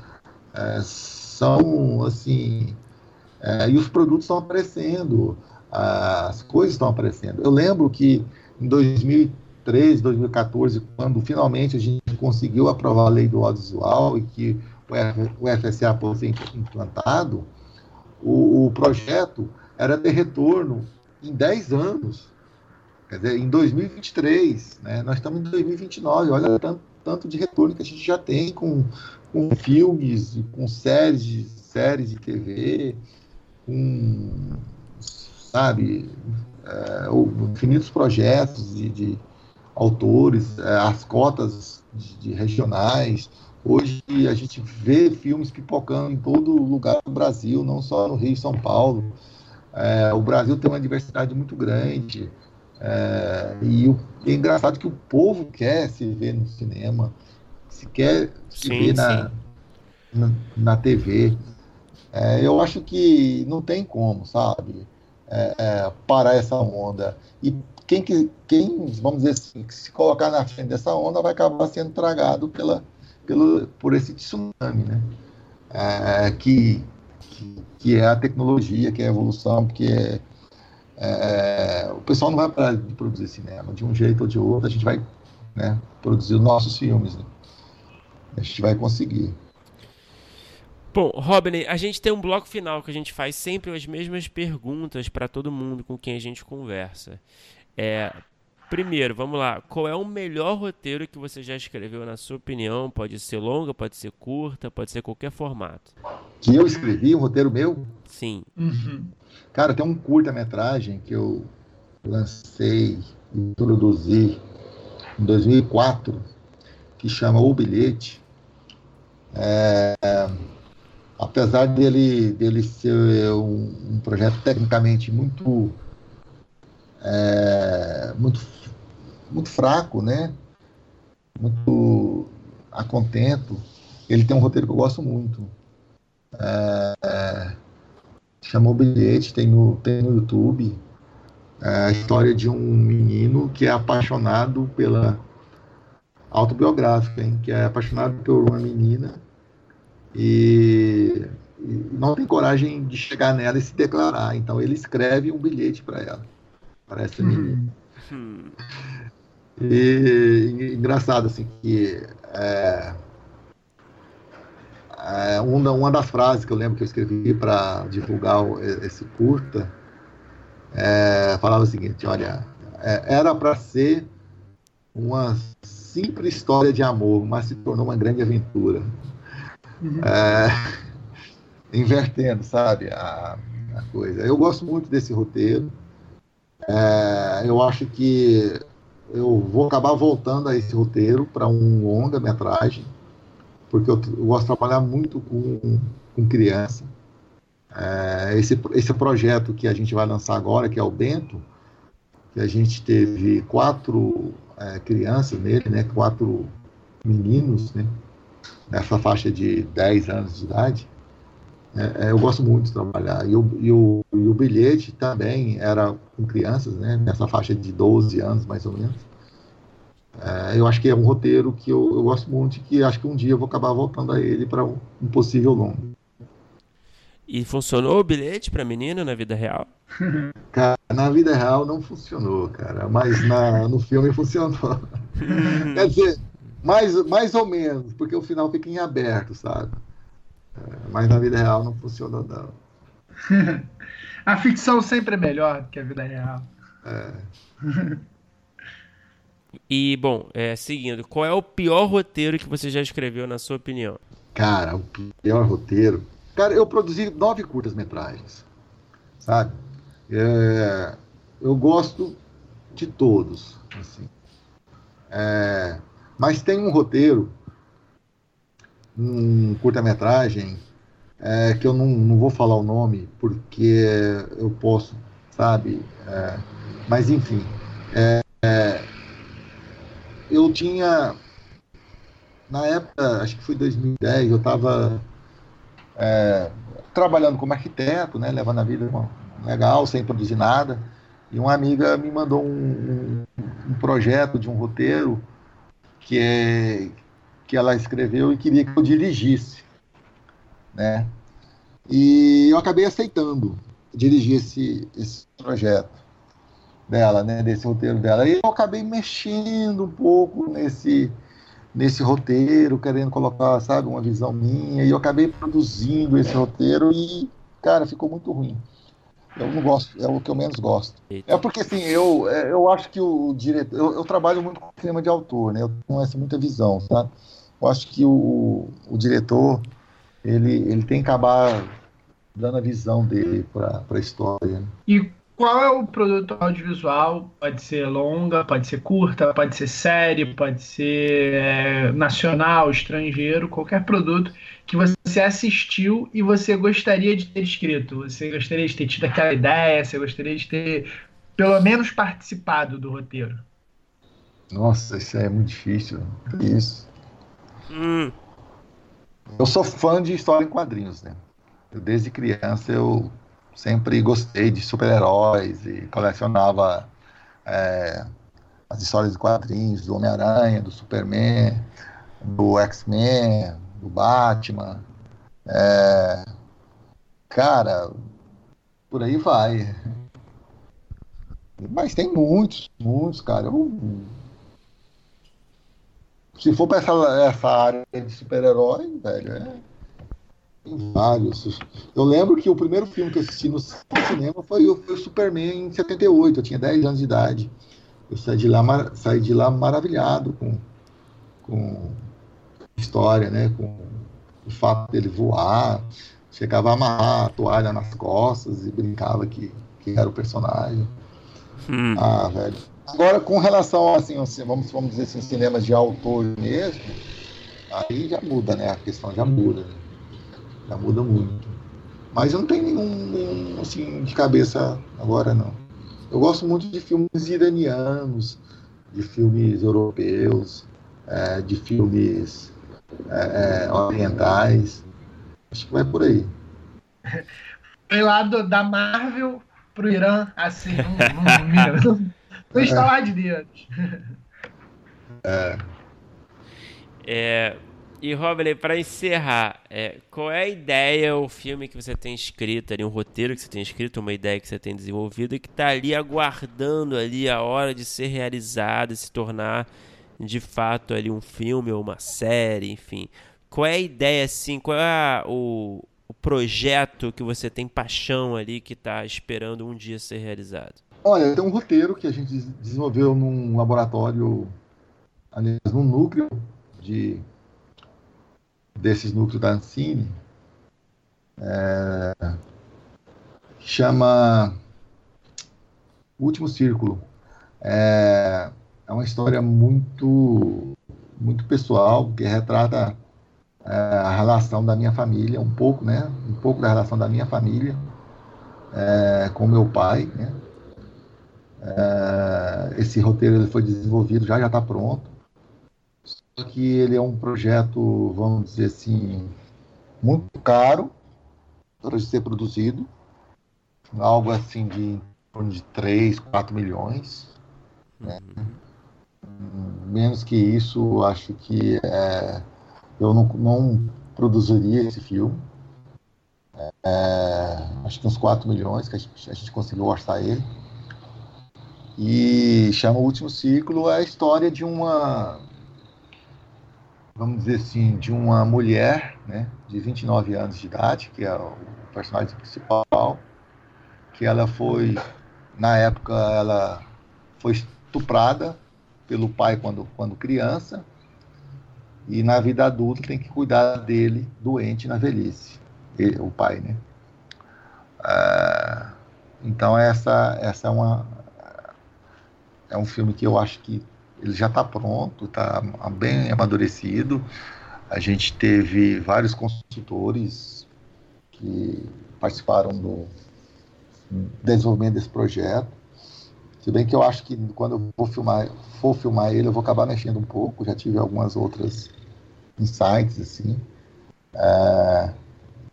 É, são, assim, é, e os produtos estão aparecendo, as coisas estão aparecendo. Eu lembro que em 2013, 2013, 2014, quando finalmente a gente conseguiu aprovar a lei do audiovisual e que o FSA fosse implantado, o, o projeto era ter retorno em 10 anos. Quer dizer, em 2023, né? nós estamos em 2029, olha tanto, tanto de retorno que a gente já tem com, com filmes, com séries séries de TV, com, sabe, é, infinitos projetos de, de autores, é, as cotas de, de, regionais. Hoje a gente vê filmes pipocando em todo lugar do Brasil, não só no Rio e São Paulo. É, o Brasil tem uma diversidade muito grande. É, e o, é engraçado que o povo quer se ver no cinema, se quer se sim, ver na, na, na, TV. É, eu acho que não tem como, sabe, é, é, parar essa onda. E quem, quem, vamos dizer assim, que se colocar na frente dessa onda vai acabar sendo tragado pela, pelo, por esse tsunami, né? É, que, que, que, é a tecnologia, que é a evolução, porque é, é, o pessoal não vai parar de produzir cinema, de um jeito ou de outro, a gente vai né, produzir os nossos filmes. Né? A gente vai conseguir. Bom, Robin, a gente tem um bloco final que a gente faz sempre as mesmas perguntas para todo mundo com quem a gente conversa. É, primeiro, vamos lá. Qual é o melhor roteiro que você já escreveu, na sua opinião? Pode ser longa, pode ser curta, pode ser qualquer formato. Que eu escrevi, um roteiro meu? Sim. Uhum. Cara, tem um curta-metragem que eu lancei e introduzi em 2004, que chama O Bilhete. É, apesar dele, dele ser um, um projeto tecnicamente muito é, muito, muito fraco, né? Muito a contento. Ele tem um roteiro que eu gosto muito. É, é, chamou Bilhete, tem no, tem no YouTube. É a história de um menino que é apaixonado pela, autobiográfica, hein, que é apaixonado por uma menina e, e, não tem coragem de chegar nela e se declarar. Então ele escreve um bilhete para ela, para essa menina. Uhum. E engraçado assim que é, é, uma, uma das frases que eu lembro que eu escrevi para divulgar esse curta é, falava o seguinte: olha, é, era para ser uma simples história de amor, mas se tornou uma grande aventura. Uhum. É, invertendo, sabe, a, a, coisa. Eu gosto muito desse roteiro. É, eu acho que eu vou acabar voltando a esse roteiro para um longa-metragem, porque eu, eu, gosto de trabalhar muito com, com criança. É, esse, esse projeto que a gente vai lançar agora, que é o Bento, que a gente teve quatro é, crianças nele, né, quatro meninos, né, nessa faixa de 10 anos de idade. É, é, eu gosto muito de trabalhar. E o, e, o, e o bilhete também era com crianças, né, nessa faixa de 12 anos, mais ou menos. É, eu acho que é um roteiro que eu, eu gosto muito e que acho que um dia eu vou acabar voltando a ele para um, um possível longo. E funcionou o bilhete para menino na vida real? Cara, na vida real não funcionou, cara. Mas na, no filme funcionou. Quer dizer, mais, mais ou menos, porque o final fica em aberto, sabe? É, mas na vida real não funcionou, não. a ficção sempre é melhor do que a vida real. É. E, bom, é, seguindo, qual é o pior roteiro que você já escreveu, na sua opinião? Cara, o pior roteiro Cara, eu produzi nove curtas-metragens, sabe? É, eu gosto de todos, assim. É, mas tem um roteiro, um curta-metragem, é, que eu não, não vou falar o nome, porque eu posso, sabe? É, mas, enfim, é, é, eu tinha, na época, acho que foi 2010, eu estava é, trabalhando como arquiteto, né, levando a vida legal, sem produzir nada. E uma amiga me mandou um, um, projeto de um roteiro que, é, que ela escreveu e queria que eu dirigisse. Né? E eu acabei aceitando dirigir esse, esse projeto dela, né, desse roteiro dela. E eu acabei mexendo um pouco nesse, nesse roteiro, querendo colocar, sabe, uma visão minha, e eu acabei produzindo esse roteiro e, cara, ficou muito ruim. Eu não gosto, é o que eu menos gosto. É porque, assim, eu, é, eu acho que o diretor. Eu, eu trabalho muito com cinema de autor, né? Eu tenho essa muita visão, sabe? Eu acho que o, o diretor, ele, ele tem que acabar dando a visão dele para a história. Né? E qual é o produto audiovisual? Pode ser longa, pode ser curta, pode ser série, pode ser é, nacional, estrangeiro, qualquer produto que você assistiu e você gostaria de ter escrito. Você gostaria de ter tido aquela ideia, você gostaria de ter pelo menos participado do roteiro. Nossa, isso é muito difícil. Isso. Hum. Eu sou fã de história em quadrinhos, né? Eu, desde criança eu sempre gostei de super-heróis e colecionava é, as histórias de quadrinhos do Homem-Aranha, do Superman, do X-Men, do Batman. É, cara, por aí vai. Mas tem muitos, muitos, cara. Eu, se for para essa, essa área de super-herói, velho, é vários. Eu lembro que o primeiro filme que eu assisti no cinema foi, foi o Superman em 78, eu tinha 10 anos de idade. Eu saí de lá, saí de lá maravilhado com, com a história, né? com o fato dele voar. Chegava a amarrar a toalha nas costas e brincava que, que era o personagem. Hum. Ah, velho. Agora, com relação assim, vamos, vamos dizer assim, cinemas de autor mesmo, aí já muda, né? A questão já muda. Né? Já muda muito. Mas eu não tenho nenhum, nenhum assim, de cabeça agora, não. Eu gosto muito de filmes iranianos, de filmes europeus, é, de filmes é, é orientais. Acho que vai por aí. Foi lá do, da Marvel pro Irã, assim, não, não, não, não instalar de dedos. É. É, e Robley, para encerrar, é, qual é a ideia, o filme que você tem escrito ali, um roteiro que você tem escrito, uma ideia que você tem desenvolvido e que está ali aguardando ali a hora de ser realizada, se tornar de fato ali um filme ou uma série, enfim. Qual é a ideia assim? Qual é o, o projeto que você tem paixão ali que está esperando um dia ser realizado? Olha, tem um roteiro que a gente desenvolveu num laboratório, aliás, num núcleo de desses núcleos da Ancine, é, chama Último Círculo. É, é uma história muito, muito pessoal, que retrata é, a relação da minha família, um pouco, né? Um pouco da relação da minha família é, com meu pai, né? É, esse roteiro ele foi desenvolvido, já já está pronto que ele é um projeto, vamos dizer assim, muito caro para ser produzido, algo assim de de 3, 4 milhões. Né? Menos que isso, acho que é, eu não, não, produziria esse filme. É, acho que uns 4 milhões que a gente, a gente conseguiu orçar ele. E chama O Último Ciclo é a história de uma vamos dizer assim, de uma mulher, né, de 29 anos de idade, que é o personagem principal, que ela foi, na época, ela foi estuprada pelo pai quando, quando criança, e na vida adulta tem que cuidar dele doente na velhice, ele, o pai, né? Ah, então essa, essa é uma é um filme que eu acho que ele já está pronto, está bem amadurecido. A gente teve vários consultores que participaram do desenvolvimento desse projeto. Se bem que eu acho que quando eu vou filmar, for filmar ele, eu vou acabar mexendo um pouco. Já tive algumas outras insights assim. É...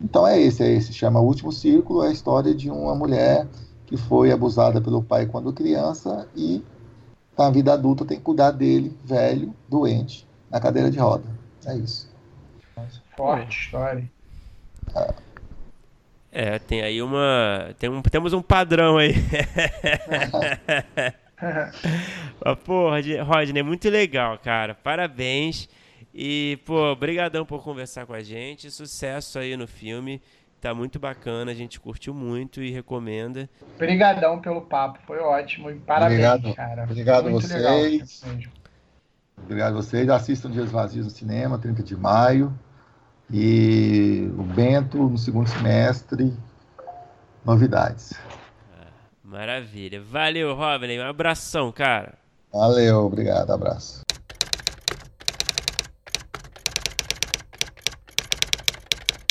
Então é esse, é esse. Chama O Último Círculo, é a história de uma mulher que foi abusada pelo pai quando criança e na vida adulta tem que cuidar dele, velho, doente, na cadeira de roda. É isso. Forte história. É. tem aí uma. Tem um, temos um padrão aí. pô, Rodney, muito legal, cara. Parabéns. E, pô, brigadão por conversar com a gente. Sucesso aí no filme. Tá muito bacana, a gente curtiu muito e recomenda. Obrigadão pelo papo, foi ótimo. E parabéns, Obrigado. cara. Obrigado a vocês. Legal. Obrigado a vocês. Assistam Dias Vazios no cinema, 30 de maio. E o Bento no segundo semestre. Novidades. Ah, maravilha. Valeu, Robin. Um abração, cara. Valeu, obrigado. Abraço.